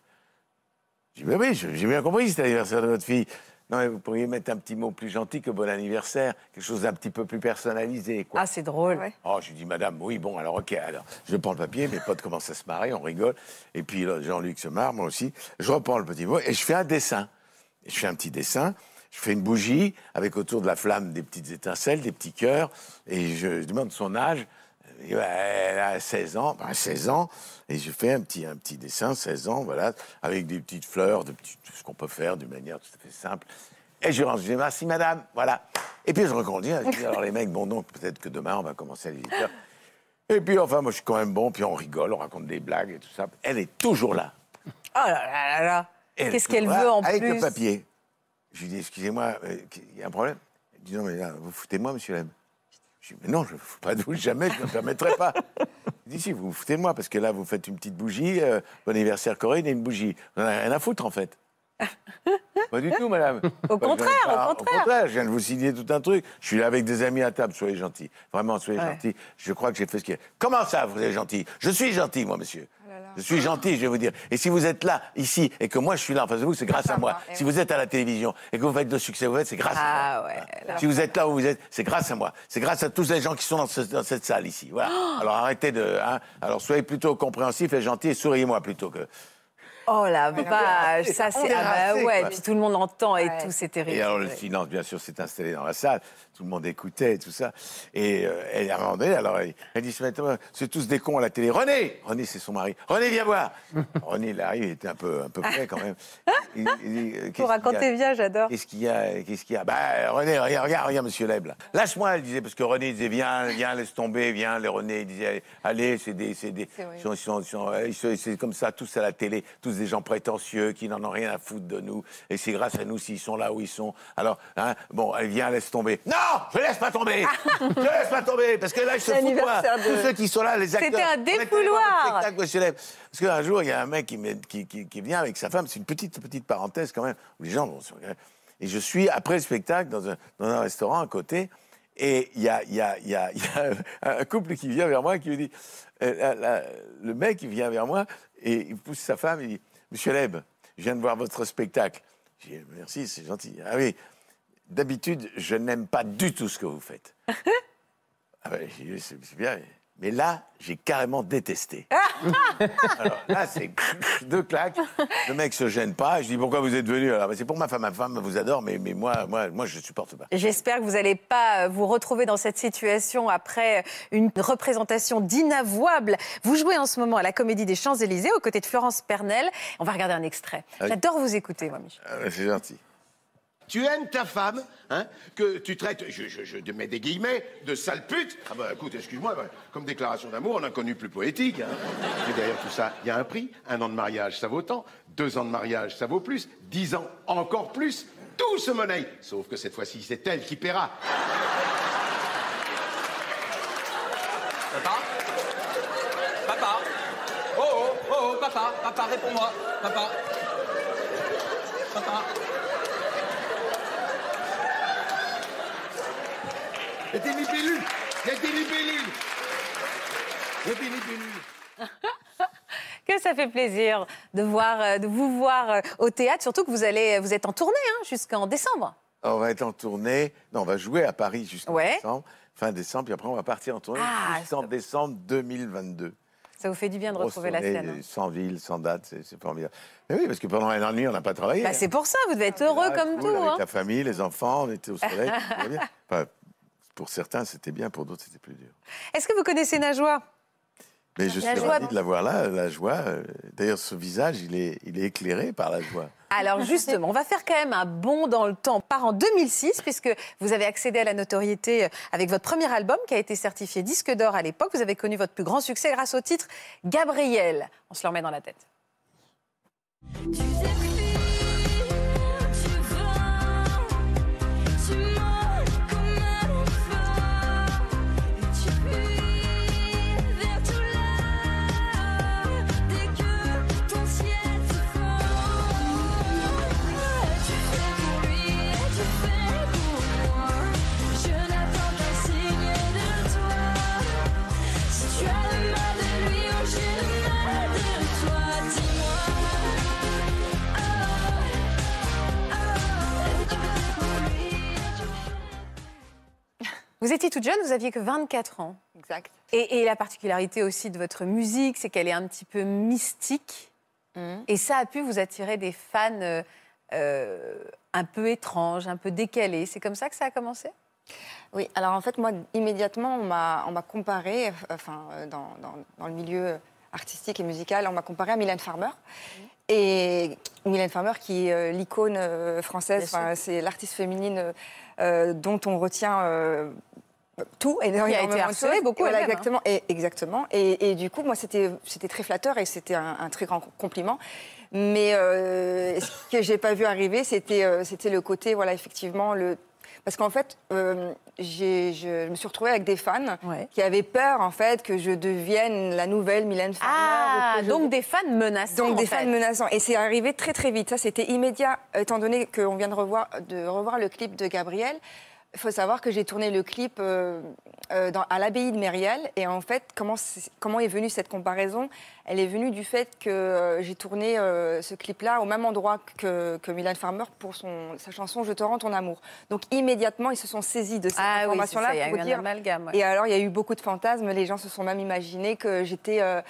Je dis, mais oui, je- j'ai bien compris, c'était l'anniversaire de votre fille. Non, mais vous pourriez mettre un petit mot plus gentil que bon anniversaire, quelque chose d'un petit peu plus personnalisé, quoi. Ah, c'est drôle. Ouais. Oh, je lui dis, madame, oui, bon, alors, ok, alors, je prends le papier, mes potes commencent à se marrer, on rigole. Et puis, Jean-Luc se marre, moi aussi. Je reprends le petit mot et je fais un dessin. Je fais un petit dessin, je fais une bougie avec autour de la flamme des petites étincelles, des petits cœurs, et je, demande son âge. Elle a 16 ans, ben, 16 ans, et je fais un petit, un petit dessin, 16 ans, voilà, avec des petites fleurs, de tout ce qu'on peut faire d'une manière tout à fait simple. Et je range, je dis merci madame, voilà. Et puis je reconduis, dis alors les mecs, bon donc peut-être que demain on va commencer à les. Et puis enfin moi je suis quand même bon, puis on rigole, on raconte des blagues et tout ça. Elle est toujours là. Oh là là là Qu'est-ce qu'elle veut en avec plus le papier. Je lui dis, excusez-moi, euh, il y a un problème Elle dit, non, mais là, vous foutez moi, monsieur Lem Je dis, mais non, je ne fous pas de vous, <laughs> jamais, je ne me permettrai pas. Il dit, si, vous vous foutez de moi, parce que là, vous faites une petite bougie, euh, bon anniversaire Corinne et une bougie. Vous n'en avez rien à foutre, en fait. <laughs> Pas du tout, madame. Au Bah, viens de contraire, au contraire. je viens de vous signer tout un truc. Je suis là avec des amis à table, soyez gentils. Vraiment, soyez Ouais. gentils. Je crois que j'ai fait ce qu'il y a. Comment ça, vous êtes gentil Je suis gentil, moi, monsieur. Là là. Je suis gentil, je vais vous dire. Et si vous êtes là, ici, et que moi je suis là en face de vous, c'est grâce à moi. <laughs> Si oui. vous êtes à la télévision et que vous faites le succès vous faites, c'est grâce à Ah moi. ouais, Voilà. Si vous êtes là où vous êtes, c'est grâce à moi. C'est grâce à tous les gens qui sont dans, ce- dans cette salle ici. Voilà. Oh <gasps> Alors arrêtez de. hein. Alors soyez plutôt compréhensifs et gentils et souriez-moi plutôt que. Oh la vache, ça c'est. Ah bah ouais, quoi. puis tout le monde entend et Ouais. tout, c'est terrible. Et alors le silence, bien sûr, s'est installé dans la salle. Tout le monde écoutait et tout ça. Et euh, elle a demandé, alors elle, elle dit, maintenant, c'est tous des cons à la télé. René René, c'est son mari. René, viens voir <laughs> René, il arrive, il était un peu, un peu près quand même. Il- il dit, qu'est-ce Vous qu'il y a racontez bien, j'adore. Qu'est-ce qu'il y a Qu'est-ce qu'il y a? Bah, René, regarde, regarde, regarde, monsieur Leb. Lâche-moi, elle disait, parce que René disait, viens, viens, laisse tomber, viens. Les René, il disait, allez, c'est des. C'est des C'est vrai. ils sont- ils sont- ils sont- ils sont- c'est comme ça, tous à la télé, tous des gens prétentieux qui n'en ont rien à foutre de nous. Et c'est grâce à nous s'ils sont là où ils sont. Alors, hein, bon, allez, viens, laisse tomber. Non Je laisse pas tomber Je laisse pas tomber Parce que là, je C'est fous de Tous ceux qui sont là, les acteurs. C'était un défouloir. Parce qu'un jour, il y a un mec qui, met- qui, qui- qui vient avec sa femme, c'est une petite, petite parenthèse quand même, où les gens vont se regarder. Et je suis, après le spectacle, dans un, dans un restaurant à côté, et il y y, y, y a un couple qui vient vers moi et qui me dit, euh, la- la- le mec, il vient vers moi et il pousse sa femme, il dit, Monsieur Leb, je viens de voir votre spectacle. J'ai merci, c'est gentil. Ah oui, d'habitude, je n'aime pas du tout ce que vous faites. <laughs> Ah dit, c'est bien. Mais là, j'ai carrément détesté. <laughs> Alors là, c'est <laughs> deux claques. Le mec se gêne pas. Je dis pourquoi vous êtes venu Alors c'est pour ma femme. Ma femme vous adore, mais, mais moi, moi, moi, je supporte pas. J'espère que vous n'allez pas euh, vous retrouver dans cette situation après une représentation d'inavouable. Vous jouez en ce moment à la Comédie des Champs-Élysées aux côtés de Florence Pernel. On va regarder un extrait. oui. J'adore vous écouter, moi, Michel. Ah, c'est gentil. Tu aimes ta femme, hein, que tu traites, je, je, je mets des guillemets, de sale pute. Ah bah écoute, excuse-moi, bah, comme déclaration d'amour, on a connu plus poétique. Hein. Mais derrière tout ça, il y a un prix. Un an de mariage, ça vaut tant. Deux ans de mariage, ça vaut plus. Dix ans, encore plus. Tout se monnaie. Sauf que cette fois-ci, c'est elle qui paiera. Papa? Papa? Oh oh, oh oh, papa, papa, réponds-moi. Papa. Papa. Et t'es libellule Et t'es libellule Que ça fait plaisir de, voir, euh, de vous voir euh, au théâtre, surtout que vous, allez, vous êtes en tournée hein, jusqu'en décembre. On va être en tournée. Non, on va jouer à Paris jusqu'en Ouais. décembre, fin décembre, puis après on va partir en tournée Ah, jusqu'en décembre 2022. Ça vous fait du bien de retrouver la scène. hein. Sans ville, sans date, c'est formidable. Mais oui, parce que pendant un an et demi, on n'a pas travaillé. Bah, hein. c'est pour ça, vous devez être heureux Ah, comme cool, tout. Avec hein. la famille, les enfants, on était au soleil. <laughs> Enfin, pour certains, c'était bien, pour d'autres, c'était plus dur. Est-ce que vous connaissez Najwa Mais je La suis joie. ravi de la voir là, la joie. euh, D'ailleurs, ce visage, il est, il est éclairé par la joie. Alors justement, on va faire quand même un bond dans le temps. On part en 2006, puisque vous avez accédé à la notoriété euh, avec votre premier album qui a été certifié disque d'or à l'époque. Vous avez connu votre plus grand succès grâce au titre Gabriel. On se le remet dans la tête. Tu Vous étiez toute jeune, vous aviez que 24 ans. Exact. Et, et la particularité aussi de votre musique, c'est qu'elle est un petit peu mystique. Mhm. Et ça a pu vous attirer des fans euh, euh, un peu étranges, un peu décalés. C'est comme ça que ça a commencé? Oui, alors en fait, moi, immédiatement, on m'a comparé, euh, enfin, dans, dans- dans le milieu artistique et musical, on m'a comparé à Mylène Farmer. Et Mylène Farmer, qui est euh, l'icône euh, française, c'est l'artiste féminine euh, dont on retient euh, tout. Et énormément été de harcelée choses. beaucoup Voilà, hein. exactement. Et, exactement. Et, et du coup, moi, c'était c'était très flatteur et c'était un, un très grand compliment. Mais euh, ce que j'ai pas vu arriver, c'était c'était le côté, voilà, effectivement, le parce qu'en fait, euh, je me suis retrouvée avec des fans Ouais. qui avaient peur, en fait, que je devienne la nouvelle Mylène Farmer. Ah, je- donc des fans menaçants. donc en des fait. fans menaçants. Et c'est arrivé très très vite. Ça, c'était immédiat, étant donné qu'on vient de revoir, de revoir le clip de Gabriel. Il faut savoir que j'ai tourné le clip euh, euh, dans- à l'abbaye de Mériel. Et en fait, comment, est venue cette comparaison? Elle est venue du fait que euh, j'ai tourné ce clip-là au même endroit que, que Mylène Farmer pour son, sa chanson Je te rends ton amour. Donc immédiatement, ils se sont saisis de cette Ah oui, information-là a pour dire amalgame. ouais. et alors, il y a eu beaucoup de fantasmes. Les gens se sont même imaginé que j'étais euh,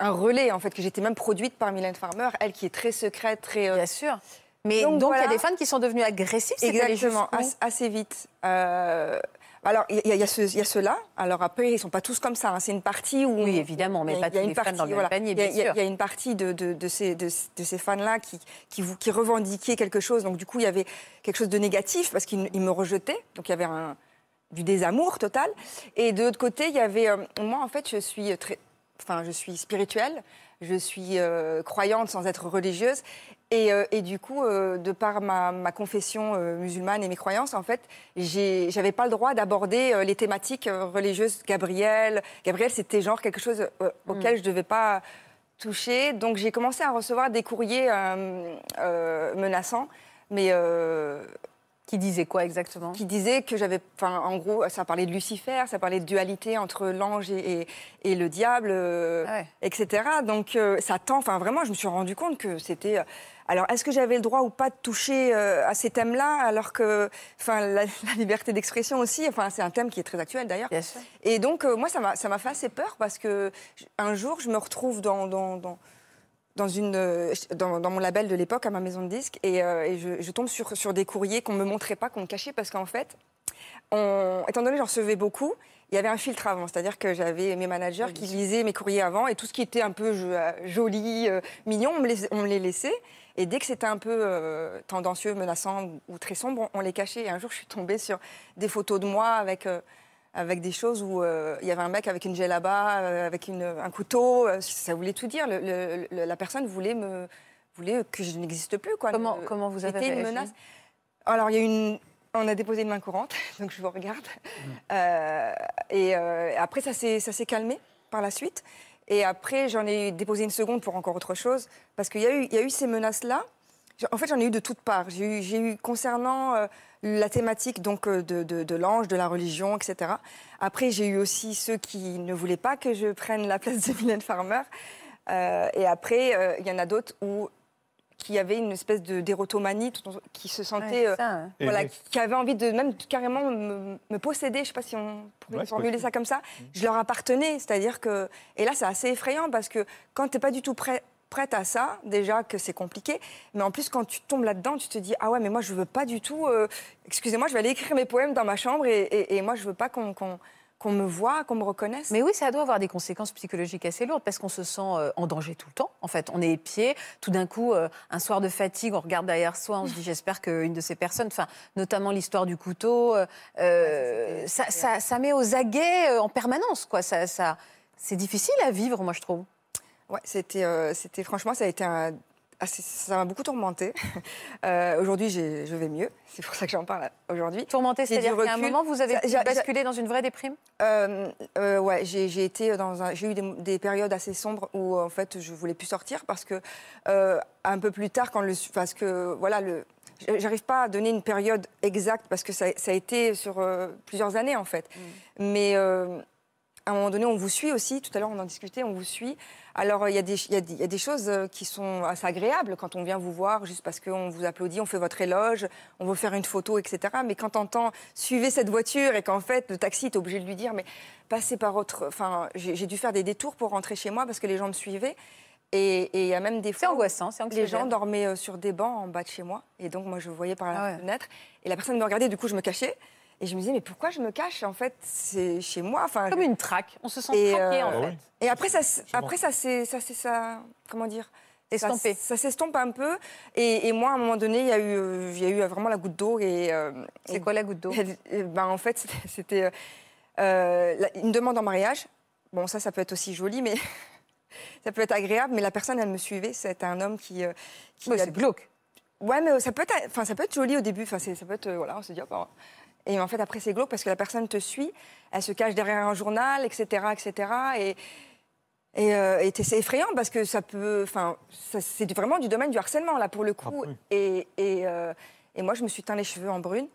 un relais, en fait, que j'étais même produite par Mylène Farmer, elle qui est très secrète, très. euh, Bien sûr. Mais donc, Donc, il y a des fans qui sont devenus agressifs. c'est Exactement, as- assez vite. Euh, alors, il y, a- y y ceux-là. Alors après, ils sont pas tous comme ça. hein. C'est une partie où... Oui, évidemment, mais a- pas tous les fans partie, dans le même voilà. panier, Il y a- bien il y a- sûr. Il y a une partie de, de- de ces, de, de ces fans-là qui, qui, vous- qui revendiquaient quelque chose. Donc du coup, il y avait quelque chose de négatif parce qu'ils ils me rejetaient. Donc il y avait un, du désamour total. Et de l'autre côté, il y avait... euh, moi, en fait, je suis très... Enfin, je suis spirituelle. Je suis euh, croyante sans être religieuse. Et, euh, et du coup, euh, de par ma, ma confession euh, musulmane et mes croyances, en fait, j'avais pas le droit d'aborder les thématiques religieuses. Gabriel, Gabriel, c'était genre quelque chose auquel je devais pas toucher. Donc j'ai commencé à recevoir des courriers menaçants, mais Qui disait quoi exactement? Qui disaient que j'avais, enfin, en gros, ça parlait de Lucifer, ça parlait de dualité entre l'ange et, et- et le diable, euh, ouais. etc. Donc euh, ça tend, enfin vraiment, je me suis rendu compte que c'était. euh, alors, est-ce que j'avais le droit ou pas de toucher à ces thèmes-là, alors que, enfin, la, <laughs> la liberté d'expression aussi, enfin, c'est un thème qui est très actuel d'ailleurs. Et donc, moi, ça m'a ça m'a fait assez peur parce que un jour, je me retrouve dans, dans, dans, dans une, euh, dans, dans mon label de l'époque, à ma maison de disques, et, euh, et je, je tombe sur, sur des courriers qu'on ne me montrait pas, qu'on me cachait, parce qu'en fait, on- étant donné que j'en recevais beaucoup, il y avait un filtre avant, c'est-à-dire que j'avais mes managers qui lisaient mes courriers avant, et tout ce qui était un peu euh, joli, euh, mignon, on me, les, on me les laissait. Et dès que c'était un peu euh, tendancieux, menaçant ou, ou très sombre, on, on les cachait. Et un jour, je suis tombée sur des photos de moi avec, avec des choses où euh, il y avait un mec avec une djellaba, euh, avec une- un couteau. euh, ça voulait tout dire. Le- le- le- la personne voulait, me, voulait que je n'existe plus. Quoi. Comment, Euh, comment vous avez C'était une menace. Alors, il y a une. On a déposé une main courante, <laughs> donc je vous regarde. Mm. Euh, et euh, après, ça s'est ça s'est calmé par la suite. Et après, j'en ai déposé une seconde pour encore autre chose, parce qu'il y, a eu- il y a eu ces menaces-là. En fait, j'en ai eu de toutes parts. J'ai eu, j'ai eu concernant euh, la thématique donc euh, de, de- de l'ange, de la religion, etc. Après, j'ai eu aussi ceux qui ne voulaient pas que je prenne la place de Mylène Farmer. Euh, et après, euh, il y en a d'autres où qui avaient une espèce de d'érotomanie, qui se sentaient, euh, ça, hein. Voilà, qui qui avaient envie de même carrément me, me posséder. Je ne sais pas si on pourrait Ouais, formuler ça comme ça. Je leur appartenais, c'est-à-dire que et là c'est assez effrayant parce que quand tu n'es pas du tout prêt prête à ça, déjà que c'est compliqué, mais en plus quand tu tombes là-dedans, tu te dis ah ouais mais moi je veux pas du tout, euh, excusez-moi, je vais aller écrire mes poèmes dans ma chambre et, et- et moi je veux pas qu'on me voit, qu'on me reconnaisse. Mais oui, ça doit avoir des conséquences psychologiques assez lourdes parce qu'on se sent euh, en danger tout le temps. En fait, on est épié. Tout d'un coup, euh, un soir de fatigue, on regarde derrière soi, on se dit <laughs> j'espère qu'une de ces personnes, enfin, notamment l'histoire du couteau, euh, ça, ça- ça met aux aguets en permanence. Quoi. Ça, ça, c'est difficile à vivre, moi, je trouve. Ouais, c'était, euh, c'était franchement, ça a été un, assez- ça m'a beaucoup tourmenté. <laughs> aujourd'hui, j'ai- je vais mieux. C'est pour ça que j'en parle aujourd'hui. Tourmenté, J'ai du c'est-à-dire qu'à un moment, vous avez Ça- basculé dans une vraie déprime? Euh, euh, ouais, j'ai, j'ai été dans un, j'ai eu des, des périodes assez sombres où en fait je voulais plus sortir parce que euh, un peu plus tard quand le, parce que voilà le, j'arrive pas à donner une période exacte parce que ça, ça a été sur euh, plusieurs années en fait. Mais euh, à un moment donné, on vous suit aussi. Tout à l'heure, on en discutait, on vous suit. Alors, il y, a des- il y a des- choses euh, qui sont assez agréables quand on vient vous voir, juste parce qu'on vous applaudit, on fait votre éloge, on veut faire une photo, etc. Mais quand on entend suivez cette voiture et qu'en fait, le taxi, est obligé de lui dire mais passez par autre. Enfin, j'ai dû faire des détours pour rentrer chez moi parce que les gens me suivaient. Et il y a même des fois. C'est angoissant, c'est Les gens dormaient euh, sur des bancs en bas de chez moi. Et donc, moi, je voyais par la Ah ouais. fenêtre. Et la personne me regardait, du coup, je me cachais. Et je me disais, mais pourquoi je me cache En fait, c'est chez moi. Enfin, Comme une traque. On se sent Et, traqué, euh, en Ah fait. oui. et après, ça, après ça, c'est ça, c'est ça, comment dire? Estompé. ça s'estompe un peu. Et, et moi, à un moment donné, il y a eu, euh, il y a eu vraiment la goutte d'eau. Et, euh, C'est quoi la goutte d'eau? ben, En fait, c'était- euh, euh, une demande en mariage. Bon, ça, ça peut être aussi joli, mais <laughs> ça peut être agréable. Mais la personne, elle me suivait. C'était un homme qui. euh, qui C'est glauque. Ouais, mais ça peut être, enfin, ça peut être joli au début. Enfin, ça peut être, euh, voilà, on se dit, hop, hein. Et en fait, après, c'est glauque parce que la personne te suit, elle se cache derrière un journal, etc., etc. Et, et, euh, et c'est effrayant parce que ça peut, enfin, c'est vraiment du domaine du harcèlement là pour le coup. Ah oui. Et, et, euh, et moi, je me suis teint les cheveux en brune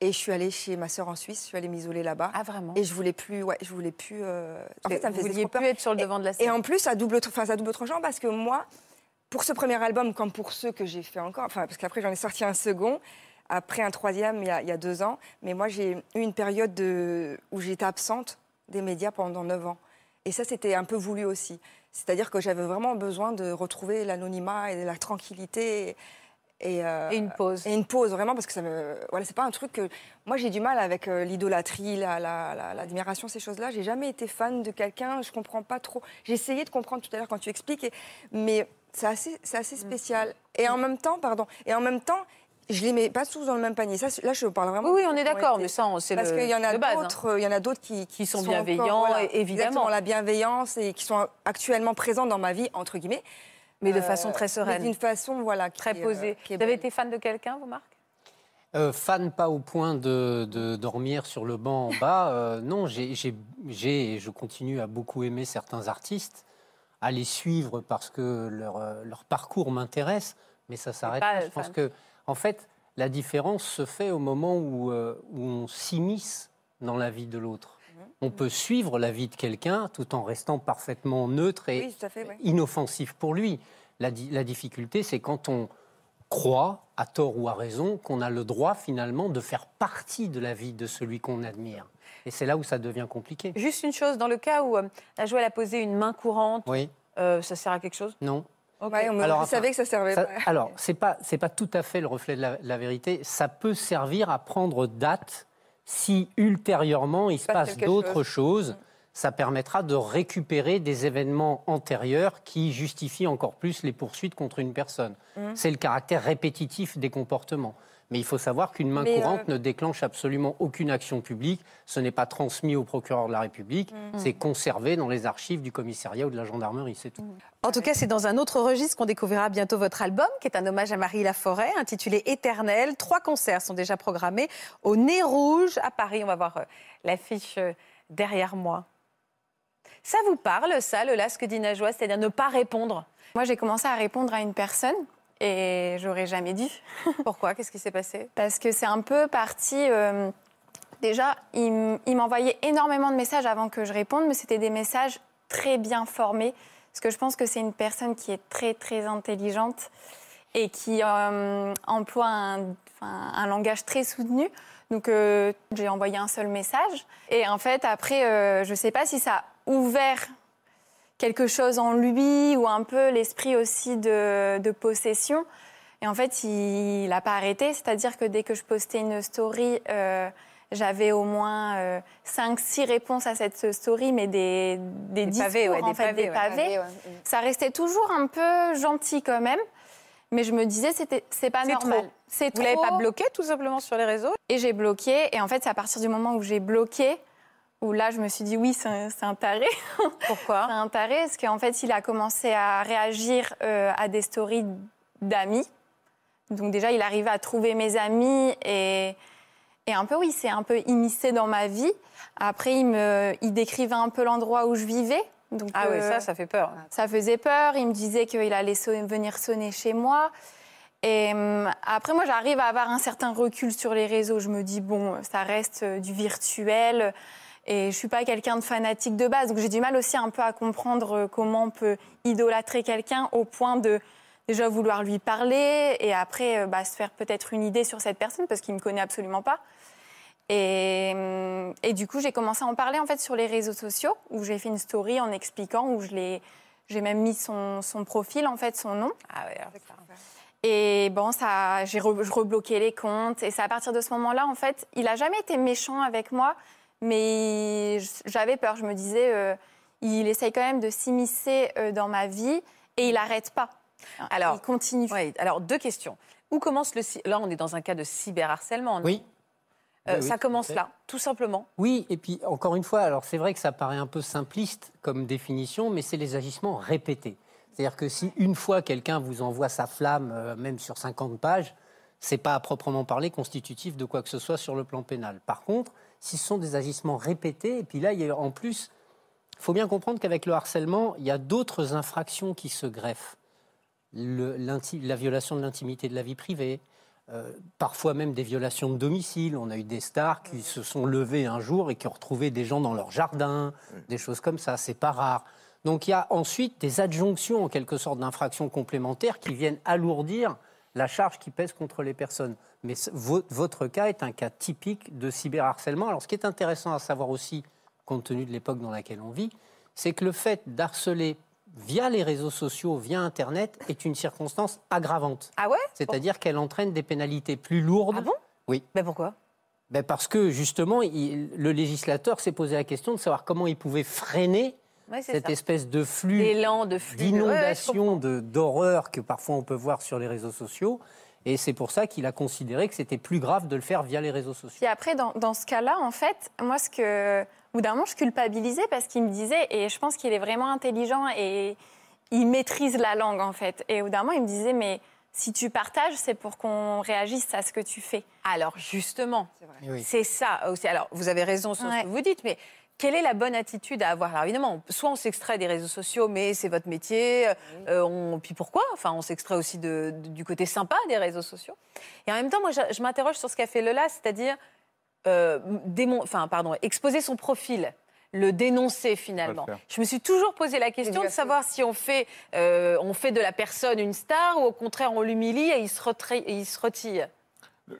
et je suis allée chez ma sœur en Suisse. Je suis allée m'isoler là-bas. Ah, vraiment? Et je voulais plus, ouais, je voulais plus. euh, En fait, ça me faisait trop peur. plus être sur le Et- devant de la Et scène. en plus, à double, enfin, à double tranchant, parce que moi, pour ce premier album, comme pour ceux que j'ai fait encore, enfin, parce qu'après j'en ai sorti un second, après un troisième il y a, il y a deux ans, mais moi j'ai eu une période de, où j'étais absente des médias pendant neuf ans. Et ça, c'était un peu voulu aussi. C'est-à-dire que j'avais vraiment besoin de retrouver l'anonymat et la tranquillité. Et, euh, Et une pause. Et une pause, vraiment, parce que ça me. Voilà, c'est pas un truc que. Moi, j'ai du mal avec euh, l'idolâtrie, la- la- la- l'admiration, ces choses-là. J'ai jamais été fan de quelqu'un, je comprends pas trop. J'ai essayé de comprendre tout à l'heure quand tu expliques, et- mais c'est assez, c'est assez spécial. Et en même temps, pardon, et en même temps, je les mets pas tous dans le même panier. Ça, là, je parle vraiment. Oui, on est d'accord, mais ça, on- c'est Parce le- qu'il y en a hein. d'autres, euh, il y en a d'autres qui, Qui sont encore, bienveillants, voilà, et- évidemment. exactement, la bienveillance et qui sont actuellement présents dans ma vie entre guillemets. Mais de Euh, façon très sereine. D'une façon, voilà, qui Très est, euh, posée. qui est Vous avez bonne. été fan de quelqu'un, vous, Marc? Euh, fan pas au point de, de dormir sur le banc en bas. euh, non, j'ai, et je continue à beaucoup aimer certains artistes, à les suivre parce que leur, euh, leur parcours m'intéresse, mais ça s'arrête. Je pense fan. que, en fait, la différence se fait au moment où, euh, où on s'immisce dans la vie de l'autre. Mhm. On peut suivre la vie de quelqu'un tout en restant parfaitement neutre et Oui, fait, inoffensif pour lui. La, di- la difficulté, c'est quand on croit, à tort ou à raison, qu'on a le droit finalement de faire partie de la vie de celui qu'on admire. Et c'est là où ça devient compliqué. Juste une chose, dans le cas où euh, la Joël a posé une main courante, Oui, euh, ça sert à quelque chose? Non. Ouais, on Alors, savais que ça servait Ça- pas. alors, c'est pas c'est pas tout à fait le reflet de la, la vérité. Ça peut servir à prendre date si ultérieurement il se passe d'autres chose. choses. Ça permettra de récupérer des événements antérieurs qui justifient encore plus les poursuites contre une personne. Mhm. C'est le caractère répétitif des comportements. Mais il faut savoir qu'une main Mais, courante euh, ne déclenche absolument aucune action publique. Ce n'est pas transmis au procureur de la République. Mhm. C'est conservé dans les archives du commissariat ou de la gendarmerie, c'est tout. En tout cas, c'est dans un autre registre qu'on découvrira bientôt votre album, qui est un hommage à Marie Laforêt, intitulé Éternel. Trois concerts sont déjà programmés au Nez Rouge à Paris. On va voir euh, l'affiche euh, derrière moi. Ça vous parle, ça, le lasque d'Inajoie, c'est-à-dire ne pas répondre? Moi, j'ai commencé à répondre à une personne et j'aurais jamais dû. <laughs> Pourquoi? Qu'est-ce qui s'est passé? Parce que c'est un peu parti. euh, déjà, il, m'envoyait énormément de messages avant que je réponde, mais c'était des messages très bien formés. Parce que je pense que c'est une personne qui est très, très intelligente et qui euh, emploie un, langage très soutenu. Donc, euh, j'ai envoyé un seul message. Et en fait, après, je ne sais pas si ça a ouvert quelque chose en lui ou un peu l'esprit aussi de, de possession. Et en fait, il n'a pas arrêté. C'est-à-dire que dès que je postais une story, euh, j'avais au moins 5-6 réponses à cette story, mais des, des, Des discours, pavés, ouais, en des fait, pavés, des ouais. pavés. Ouais. Ça restait toujours un peu gentil quand même. Mais je me disais, c'était, c'est pas normal. trop. C'est Vous l'avez pas bloqué tout simplement sur les réseaux? Et j'ai bloqué. Et en fait, c'est à partir du moment où j'ai bloqué, où là, je me suis dit, oui, c'est un, taré. <laughs> Pourquoi C'est un taré, parce qu'en fait, il a commencé à réagir euh, à des stories d'amis. Donc déjà, il arrivait à trouver mes amis et, et un peu, oui, c'est un peu immiscé dans ma vie. Après, il, me, il décrivait un peu l'endroit où je vivais. Donc, Ah oui, euh, ça, ça fait peur. ça faisait peur. Il me disait qu'il allait sonner- venir sonner chez moi. Et hum, après, moi, j'arrive à avoir un certain recul sur les réseaux. Je me dis, bon, ça reste euh, du virtuel. Et je suis pas quelqu'un de fanatique de base. Donc, j'ai du mal aussi un peu à comprendre euh, comment on peut idolâtrer quelqu'un au point de déjà vouloir lui parler et après euh, bah, se faire peut-être une idée sur cette personne parce qu'il me connaît absolument pas. Et, hum, et du coup, j'ai commencé à en parler en fait sur les réseaux sociaux où j'ai fait une story en expliquant où je l'ai, j'ai même mis son, son profil en fait, son nom. Ah ouais, alors ça. Et bon, ça, j'ai re- je rebloqué les comptes. Et c'est à partir de ce moment-là, en fait, il a jamais été méchant avec moi, mais j'avais peur. Je me disais, euh, il essaye quand même de s'immiscer euh, dans ma vie et il arrête pas. Alors, il continue. Ouais, alors, deux questions. Où commence le... Là, on est dans un cas de cyberharcèlement. Oui. Euh, Oui, oui, ça commence là, tout simplement. Oui, et puis encore une fois, alors c'est vrai que ça paraît un peu simpliste comme définition, mais c'est les agissements répétés. C'est-à-dire que si une fois quelqu'un vous envoie sa flamme, euh, même sur 50 pages, c'est pas à proprement parler constitutif de quoi que ce soit sur le plan pénal. Par contre, si ce sont des agissements répétés, et puis là, il y a en plus, il faut bien comprendre qu'avec le harcèlement, il y a d'autres infractions qui se greffent. Le- la violation de l'intimité de la vie privée, euh, parfois même des violations de domicile. On a eu des stars qui se sont levées un jour et qui ont retrouvé des gens dans leur jardin, des choses comme ça, c'est pas rare. Donc il y a ensuite des adjonctions en quelque sorte d'infractions complémentaires qui viennent alourdir la charge qui pèse contre les personnes. Mais votre cas est un cas typique de cyberharcèlement. Alors ce qui est intéressant à savoir aussi, compte tenu de l'époque dans laquelle on vit, c'est que le fait d'harceler via les réseaux sociaux, via Internet, est une circonstance aggravante. Ah ouais? C'est-à-dire qu'elle entraîne des pénalités plus lourdes. Ah bon? Oui. Ben pourquoi? Ben parce que justement, il- le législateur s'est posé la question de savoir comment il pouvait freiner Ouais, c'est cette ça. espèce de flux, ouais, ouais, d'inondation, de- d'horreur que parfois on peut voir sur les réseaux sociaux. Et c'est pour ça qu'il a considéré que c'était plus grave de le faire via les réseaux sociaux. Puis après, dans, dans ce cas-là, en fait, moi, ce que, au bout d'un moment, je culpabilisais parce qu'il me disait, et je pense qu'il est vraiment intelligent et il maîtrise la langue, en fait. Et au bout d'un moment, il me disait, mais si tu partages, c'est pour qu'on réagisse à ce que tu fais. Alors justement, Oui. c'est ça aussi. Alors vous avez raison sur ce Ouais. que vous dites, mais quelle est la bonne attitude à avoir? Alors évidemment, soit on s'extrait des réseaux sociaux, mais c'est votre métier. euh, on... Puis pourquoi? Enfin, on s'extrait aussi de- de- du côté sympa des réseaux sociaux. Et en même temps, moi, je, je m'interroge sur ce qu'a fait Lola, c'est-à-dire euh, démon- enfin, pardon, exposer son profil. Le dénoncer finalement. Je me suis toujours posé la question de savoir si on fait, euh, on fait de la personne une star ou au contraire on l'humilie et il se, retrait- et il se retire.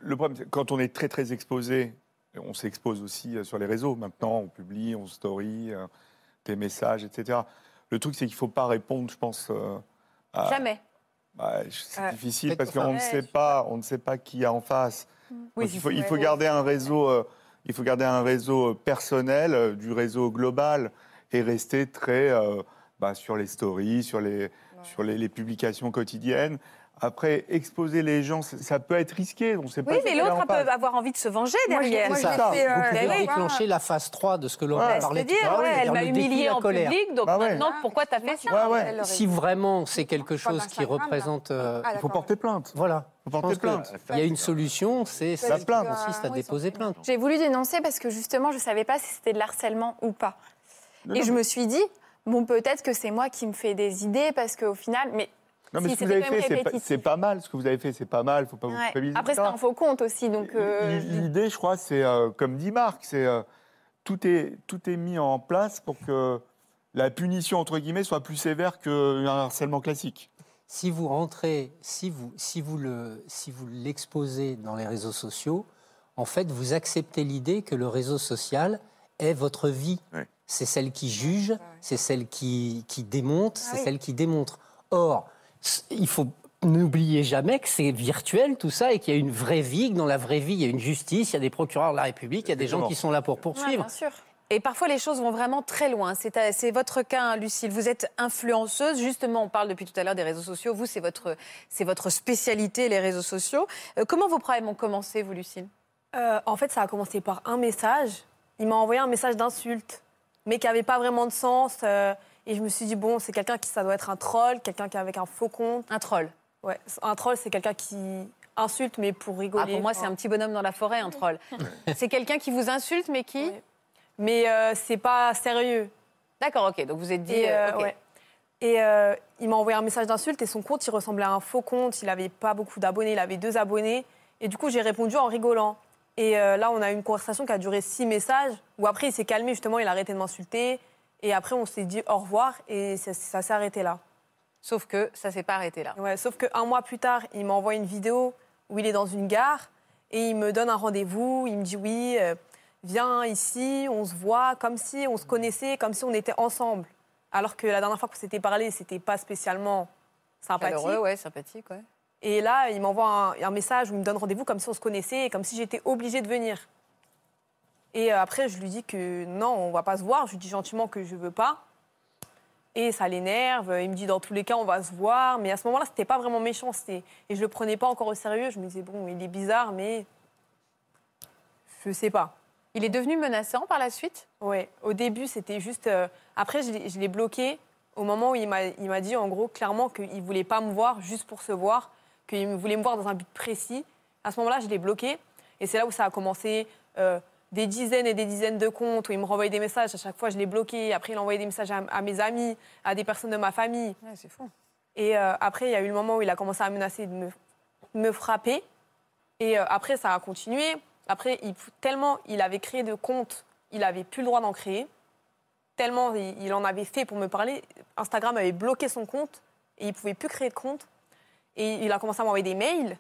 Le- problème, c'est que quand on est très très exposé, on s'expose aussi euh, sur les réseaux. Maintenant, on publie, on story, euh, des messages, etc. Le truc, c'est qu'il ne faut pas répondre, je pense. euh, à- Jamais. Bah, c'est difficile parce qu'on ne sait pas, on ne sait pas qui y a en face. Oui, Donc, il faut, il ouais. faut garder un réseau, euh, il faut garder un réseau personnel euh, du réseau global et rester très euh, bah, sur les stories, sur les, sur les, les publications quotidiennes. Après, exposer les gens, ça- peut être risqué. On sait pas Oui, mais l'autre peut avoir envie de se venger derrière. C'est ça. fait, euh, Vous pouvez déclencher la phase 3 de ce que Laurent Ouais, parlait tout à l'heure. elle m'a humiliée en colère. public, donc Bah ouais. maintenant, pourquoi t'as fait ça Ouais, Si vraiment c'est quelque chose qui représente... euh, Ah, Il faut porter plainte. Voilà. plainte. Il y a une solution, c'est La plainte. consiste à Ouais, déposer plainte. J'ai voulu dénoncer parce que justement, je ne savais pas si c'était de l'harcèlement ou pas. Non, et non, je mais- me suis dit, bon, peut-être que c'est moi qui me fais des idées parce qu'au final, mais. Non, mais si ce que vous avez fait, c'est pas, c'est mal. Ce que vous avez fait, c'est pas mal. faut pas vous culpabiliser. Après, etc. un faux compte aussi, donc. euh, L- L'idée, je crois, c'est euh, comme dit Marc, c'est euh, tout est tout est mis en place pour que la punition entre guillemets soit plus sévère qu'un harcèlement classique. Si vous rentrez, si vous, si vous le, si vous l'exposez dans les réseaux sociaux, en fait, vous acceptez l'idée que le réseau social est votre vie. C'est celle qui juge, c'est celle qui, qui démonte, c'est oui. celle qui démontre. Or, il faut n'oubliez jamais que c'est virtuel tout ça et qu'il y a une vraie vie, que dans la vraie vie, il y a une justice, il y a des procureurs de la République, il y a des gens qui sont là pour ouais, poursuivre. bien sûr. Et parfois, les choses vont vraiment très loin. C'est votre cas, hein, Lucille. Vous êtes influenceuse. Justement, on parle depuis tout à l'heure des réseaux sociaux. Vous, c'est votre, c'est votre spécialité, les réseaux sociaux. Euh, comment vos problèmes ont commencé, vous, Lucille? Euh, en fait, ça a commencé par un message. Il m'a envoyé un message d'insulte, mais qui n'avait pas vraiment de sens. euh, et je me suis dit, bon, c'est quelqu'un qui, ça doit être un troll, quelqu'un qui est avec un faux compte. Un troll. Ouais, un troll, c'est quelqu'un qui insulte, mais pour rigoler. Ah, pour moi, c'est un petit bonhomme dans la forêt, un troll. <laughs> c'est quelqu'un qui vous insulte, mais qui Ouais. Mais euh, c'est pas sérieux. D'accord, ok. Donc vous êtes dit. Et, euh, euh, ok. ouais. Et euh, il m'a envoyé un message d'insulte et son compte, il ressemblait à un faux compte. Il n'avait pas beaucoup d'abonnés, il avait deux abonnés. Et du coup, j'ai répondu en rigolant. Et là, on a eu une conversation qui a duré six messages, où après, il s'est calmé, justement, il a arrêté de m'insulter. Et après, on s'est dit au revoir et ça, ça s'est arrêté là. Sauf que ça s'est pas arrêté là. Ouais, sauf qu'un mois plus tard, il m'a envoyé une vidéo où il est dans une gare et il me donne un rendez-vous. Il me dit oui, euh, viens ici, on se voit, comme si on se connaissait, comme si on était ensemble. Alors que la dernière fois qu'on s'était parlé, c'était pas spécialement sympathique. Ouais, sympathique, ouais. Et là, il m'envoie un, un message où il me donne rendez-vous comme si on se connaissait et comme si j'étais obligée de venir. Et euh, après, je lui dis que non, on va pas se voir. Je lui dis gentiment que je veux pas. Et ça l'énerve. Il me dit dans tous les cas, on va se voir. Mais à ce moment-là, c'était pas vraiment méchant. Et je le prenais pas encore au sérieux. Je me disais, bon, il est bizarre, mais je sais pas. Il est devenu menaçant par la suite? Ouais, au début, c'était juste. euh, Après, je l'ai- bloqué au moment où il m'a il m'a dit, en gros, clairement, qu'il voulait pas me voir juste pour se voir, qu'il voulait me voir dans un but précis. À ce moment-là, je l'ai bloqué. Et c'est là où ça a commencé. euh, des dizaines et des dizaines de comptes où il me renvoyait des messages. À chaque fois, je l'ai bloqué. Après, il envoyait des messages à, à mes amis, à des personnes de ma famille. Ouais, c'est fou. Et euh, après, il y a eu le moment où il a commencé à menacer de me, me frapper. Et euh, après, ça a continué. Après, il, tellement il avait créé de comptes, il avait plus le droit d'en créer. Tellement il, il en avait fait pour me parler. Instagram avait bloqué son compte et il pouvait plus créer de compte. Et il a commencé à m'envoyer des mails.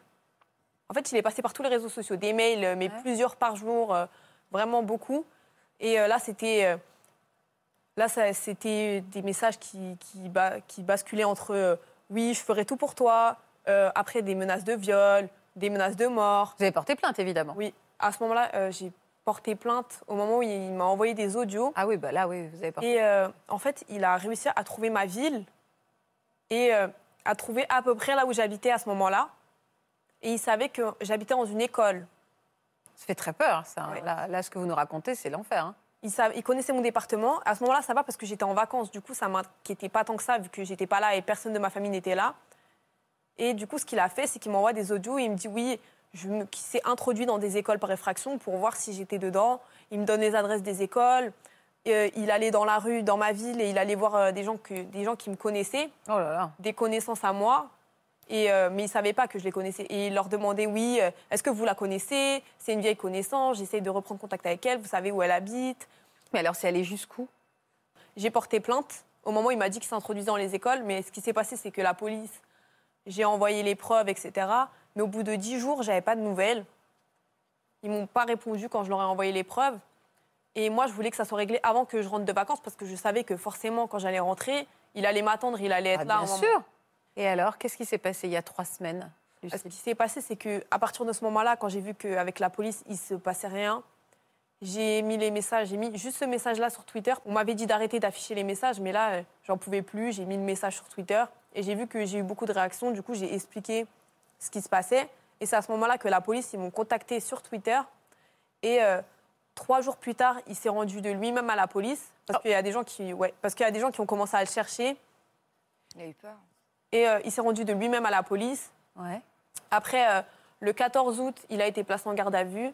En fait, il est passé par tous les réseaux sociaux, des mails, euh, mais plusieurs par jour, euh, vraiment beaucoup. Et euh, là, c'était. euh, Là, c'était des messages qui, qui, ba- qui basculaient entre euh, oui, je ferai tout pour toi, euh, après des menaces de viol, des menaces de mort. Vous avez porté plainte, évidemment. Oui. À ce moment-là, euh, j'ai porté plainte au moment où il m'a envoyé des audios. Ah oui, bah là, oui, vous avez porté Et euh, en fait, il a réussi à trouver ma ville et à trouver à peu près là où j'habitais à ce moment-là. Et il savait que j'habitais dans une école. Ça fait très peur, ça. Là, là, ce que vous nous racontez, c'est l'enfer. hein. Il, connaissait mon département. À ce moment-là, ça va parce que j'étais en vacances. Du coup, ça m'inquiétait pas tant que ça, vu que j'étais pas là et personne de ma famille n'était là. Et du coup, ce qu'il a fait, c'est qu'il m'envoie des audios et il me dit oui, je me, qu'il s'est introduit dans des écoles par effraction pour voir si j'étais dedans. Il me donne les adresses des écoles. Euh, il allait dans la rue, dans ma ville, et il allait voir euh, des, gens que, des gens qui me connaissaient, Oh là là. des connaissances à moi. Et, euh, mais ils ne savaient pas que je les connaissais. Et il leur demandait oui, euh, est-ce que vous la connaissez? C'est une vieille connaissance, j'essaye de reprendre contact avec elle, vous savez où elle habite. Mais alors, c'est allé jusqu'où? J'ai porté plainte. Au moment où il m'a dit qu'il s'introduisait dans les écoles, mais ce qui s'est passé, c'est que la police, j'ai envoyé les preuves, etc. Mais au bout de dix jours, j'avais pas de nouvelles. Ils m'ont pas répondu quand je leur ai envoyé les preuves. Et moi, je voulais que ça soit réglé avant que je rentre de vacances parce que je savais que forcément, quand j'allais rentrer, il allait m'attendre, il allait être Ah, là. Bien sûr. Et alors, qu'est-ce qui s'est passé il y a trois semaines Ce qui s'est passé, c'est que à partir de ce moment-là, quand j'ai vu qu'avec la police, il se passait rien, j'ai mis les messages, j'ai mis juste ce message-là sur Twitter. On m'avait dit d'arrêter d'afficher les messages, mais là, euh, j'en pouvais plus. J'ai mis le message sur Twitter et j'ai vu que j'ai eu beaucoup de réactions. Du coup, j'ai expliqué ce qui se passait. Et c'est à ce moment-là que la police, ils m'ont contacté sur Twitter. Et euh, trois jours plus tard, il s'est rendu de lui-même à la police parce qu'il y a des gens qui, ouais, parce qu'il y a des gens qui ont commencé à le chercher. Il a eu peur. Et euh, il s'est rendu de lui-même à la police. Ouais. Après, euh, le 14 août, il a été placé en garde à vue.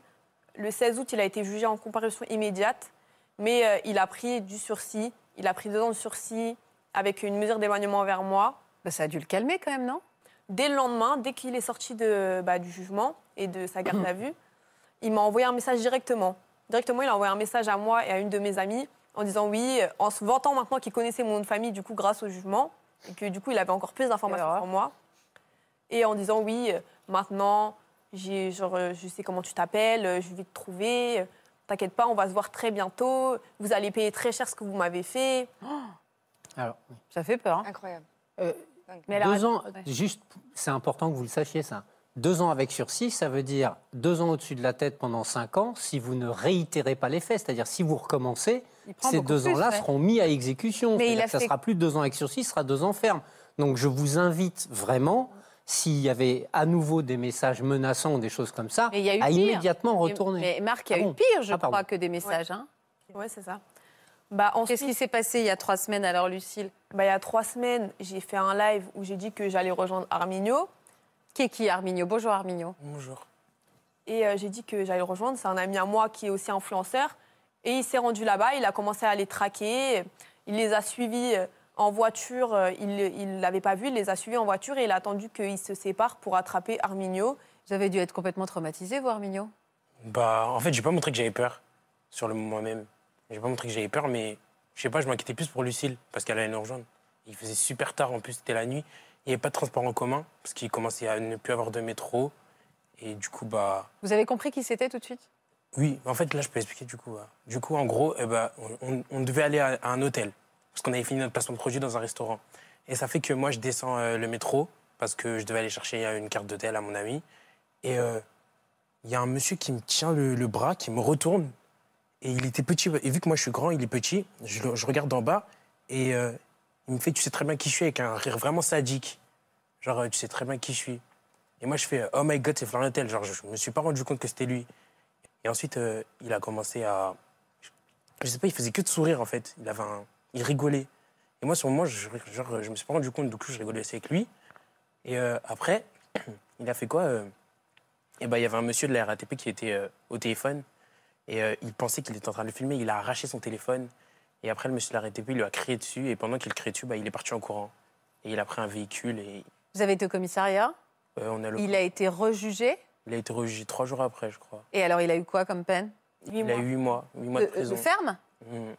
Le 16 août, il a été jugé en comparution immédiate. Mais euh, il a pris du sursis. Il a pris deux ans de sursis avec une mesure d'éloignement envers moi. Bah, ça a dû le calmer quand même, non? Dès le lendemain, dès qu'il est sorti de, bah, du jugement et de sa garde <clears throat> à vue, il m'a envoyé un message directement. Directement, il a envoyé un message à moi et à une de mes amies en disant oui, en se vantant maintenant qu'il connaissait mon nom de famille, du coup, grâce au jugement, et que du coup, il avait encore plus d'informations sur moi. Et en disant oui, euh, maintenant, j'ai, genre, euh, je sais comment tu t'appelles, euh, je vais te trouver, t'inquiète pas, on va se voir très bientôt, vous allez payer très cher ce que vous m'avez fait. Alors, Ça fait peur. hein. Incroyable. Mais deux ans, ouais. juste, c'est important que vous le sachiez ça. Deux ans avec sursis, ça veut dire deux ans au-dessus de la tête pendant cinq ans si vous ne réitérez pas les faits. C'est-à-dire si vous recommencez, ces deux ans-là ouais. seront mis à exécution. Mais il a ça sera plus deux ans avec sursis, ce sera deux ans ferme. Donc je vous invite vraiment, s'il y avait à nouveau des messages menaçants ou des choses comme ça, Mais il y a eu à pire. immédiatement retourner. Mais Marc, il y a Ah eu pire, je Ah, crois, que des messages. hein. ouais, c'est ça. Bah, ensuite, Qu'est-ce qui s'est passé il y a trois semaines alors, Lucille? Bah, il y a trois semaines, j'ai fait un live où j'ai dit que j'allais rejoindre Arminio. Qui est qui, Arminio? Bonjour, Arminio. Bonjour. Et euh, j'ai dit que j'allais le rejoindre. C'est un ami à moi qui est aussi influenceur. Et il s'est rendu là-bas, il a commencé à les traquer. Il les a suivis euh, en voiture. euh, Il ne l'avait pas vu, il les a suivis en voiture et il a attendu qu'ils se séparent pour attraper Arminio. Vous avez dû être complètement traumatisé, vous, Arminio Bah, en fait, j'ai pas montré que j'avais peur sur le moment même. J'ai pas montré que j'avais peur, mais je sais pas, je m'inquiétais plus pour Lucille parce qu'elle allait nous rejoindre. Il faisait super tard, en plus, c'était la nuit. Il n'y avait pas de transport en commun parce qu'il commençait à ne plus avoir de métro. Et du coup, bah. Vous avez compris qui c'était tout de suite? Oui, en fait, là, je peux expliquer du coup. euh, Du coup, en gros, eh ben, on, devait aller à, un hôtel parce qu'on avait fini notre placement de produit dans un restaurant. Et ça fait que moi, je descends euh, le métro parce que je devais aller chercher euh, une carte d'hôtel à mon ami. Et euh, il y a un monsieur qui me tient le, bras, qui me retourne. Et il était petit. Et vu que moi, je suis grand, il est petit, je, regarde d'en bas et il me fait Tu sais très bien qui je suis avec un rire vraiment sadique. Genre, tu sais très bien qui je suis. Et moi, je fais Oh my god, c'est Florian Tel. Genre, je, je me suis pas rendu compte que c'était lui. Et ensuite, euh, il a commencé à. Je sais pas, il faisait que de sourire en fait. Il avait un... Il rigolait. Et moi, sur le moment, je, genre, je me suis pas rendu compte, du coup, je rigolais aussi avec lui. Et euh, après, <clears throat> il a fait quoi euh, Et ben, il y avait un monsieur de la RATP qui était au téléphone. Et il pensait qu'il était en train de le filmer. Il a arraché son téléphone. Et après, le monsieur de la RATP lui a crié dessus. Et pendant qu'il criait dessus, bah, il est parti en courant. Et il a pris un véhicule et Vous avez été au commissariat? Euh, on a le... Il a été rejugé? Il a été rejugé trois jours après, je crois. Et alors, il a eu quoi comme peine? Il a eu huit mois, huit mois de, de, prison. de ferme? Mm.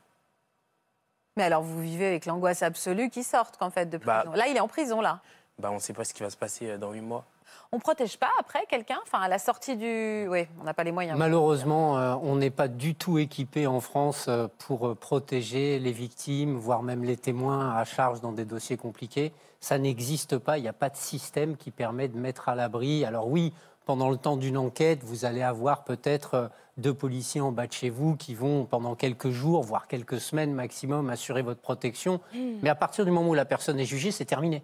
Mais alors, vous vivez avec l'angoisse absolue qu'il sorte, qu'en fait, de prison. Bah- Là, il est en prison, là. bah, on ne sait pas ce qui va se passer euh, dans huit mois. On protège pas après quelqu'un? Enfin, à la sortie du. Oui, on n'a pas les moyens. Malheureusement, euh, on n'est pas du tout équipé en France euh, pour protéger les victimes, voire même les témoins à charge dans des dossiers compliqués. Ça n'existe pas. Il n'y a pas de système qui permet de mettre à l'abri. Alors oui, pendant le temps d'une enquête, vous allez avoir peut-être euh, deux policiers en bas de chez vous qui vont pendant quelques jours, voire quelques semaines maximum, assurer votre protection. Mais à partir du moment où la personne est jugée, c'est terminé.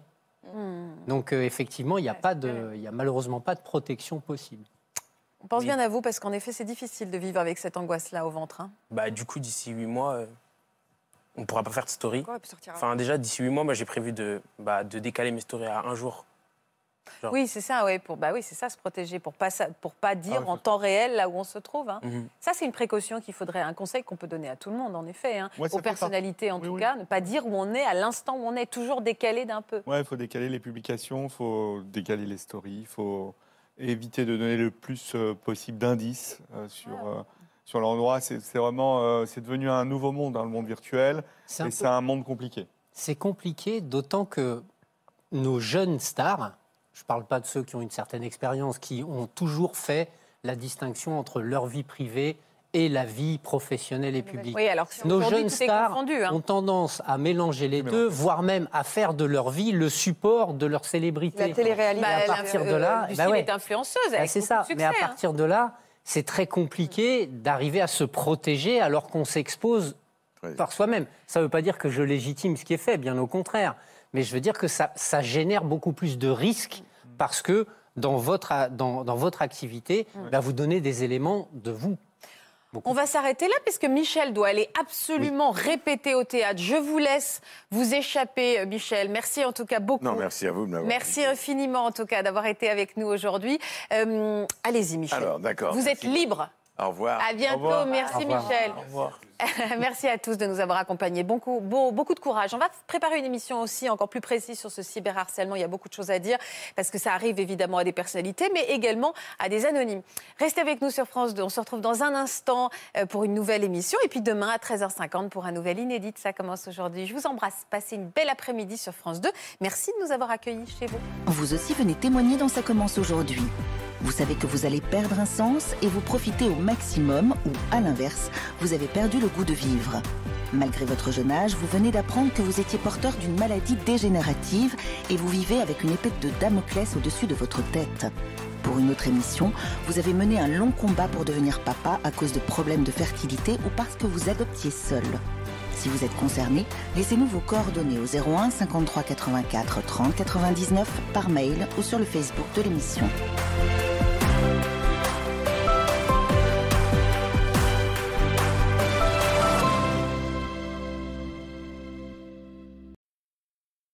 Donc euh, effectivement, il n'y a, pas de- il y a malheureusement pas de protection possible. On pense bien à vous parce qu'en effet, c'est difficile de vivre avec cette angoisse-là au ventre. hein. Bah, du coup, d'ici huit mois, euh, on ne pourra pas faire de story. Quoi, Enfin, déjà, d'ici huit mois, moi, j'ai prévu de, bah, de décaler mes stories à un jour. Genre. Oui, c'est ça, ouais, pour, bah oui, c'est ça, se protéger, pour pas, pour pas dire Ah en temps réel là où on se trouve. hein. Mhm. Ça, c'est une précaution qu'il faudrait, un conseil qu'on peut donner à tout le monde, en effet, hein. Ouais, aux personnalités en Oui, tout oui. cas, ne pas dire où on est à l'instant où on est, toujours décalé d'un peu. Ouais, il faut décaler les publications, il faut décaler les stories, il faut éviter de donner le plus euh, possible d'indices euh, sur, Ah. euh, sur l'endroit. C'est vraiment, euh, c'est devenu un nouveau monde, hein, le monde virtuel, et peu- c'est un monde compliqué. C'est compliqué, d'autant que nos jeunes stars, je ne parle pas de ceux qui ont une certaine expérience, qui ont toujours fait la distinction entre leur vie privée et la vie professionnelle et publique. Oui, alors Nos jeunes stars confondu. hein. ont tendance à mélanger les deux, voire même à faire de leur vie le support de leur célébrité. La télé-réalité. À Bah, partir la- de là, euh, bah ouais. est influenceuse, Bah, avec c'est ça. succès, Mais à hein. partir de là, c'est très compliqué d'arriver à se protéger alors qu'on s'expose par soi-même. Ça ne veut pas dire que je légitime ce qui est fait, bien au contraire. Mais je veux dire que ça, ça génère beaucoup plus de risques parce que dans votre, a- dans, dans votre activité, bah, vous donnez des éléments de vous. On va s'arrêter là parce que Michel doit aller absolument répéter au théâtre. Je vous laisse vous échapper, euh, Michel. Merci en tout cas beaucoup. Non, merci à vous de. Merci infiniment en tout cas d'avoir été avec nous aujourd'hui. Euh, Allez-y, Michel. Alors, d'accord. Vous êtes libre. Au revoir. À bientôt. Au revoir. Merci, Au revoir. Michel. Au revoir. <laughs> Merci à tous de nous avoir accompagnés. Beaucoup, beau- beaucoup de courage. On va préparer une émission aussi encore plus précise sur ce cyberharcèlement. Il y a beaucoup de choses à dire parce que ça arrive évidemment à des personnalités, mais également à des anonymes. Restez avec nous sur France 2. On se retrouve dans un instant euh, pour une nouvelle émission et puis demain à 13h50 pour un nouvel inédit. Ça commence aujourd'hui. Je vous embrasse. Passez une belle après-midi sur France 2. Merci de nous avoir accueillis chez vous. Vous aussi venez témoigner dans Ça commence aujourd'hui. Vous savez que vous allez perdre un sens et vous profitez au maximum ou, à l'inverse, vous avez perdu le goût de vivre. Malgré votre jeune âge, vous venez d'apprendre que vous étiez porteur d'une maladie dégénérative et vous vivez avec une épée de Damoclès au-dessus de votre tête. Pour une autre émission, vous avez mené un long combat pour devenir papa à cause de problèmes de fertilité ou parce que vous adoptiez seul. Si vous êtes concerné, laissez-nous vos coordonnées au 01 53 84 30 99 par mail ou sur le Facebook de l'émission.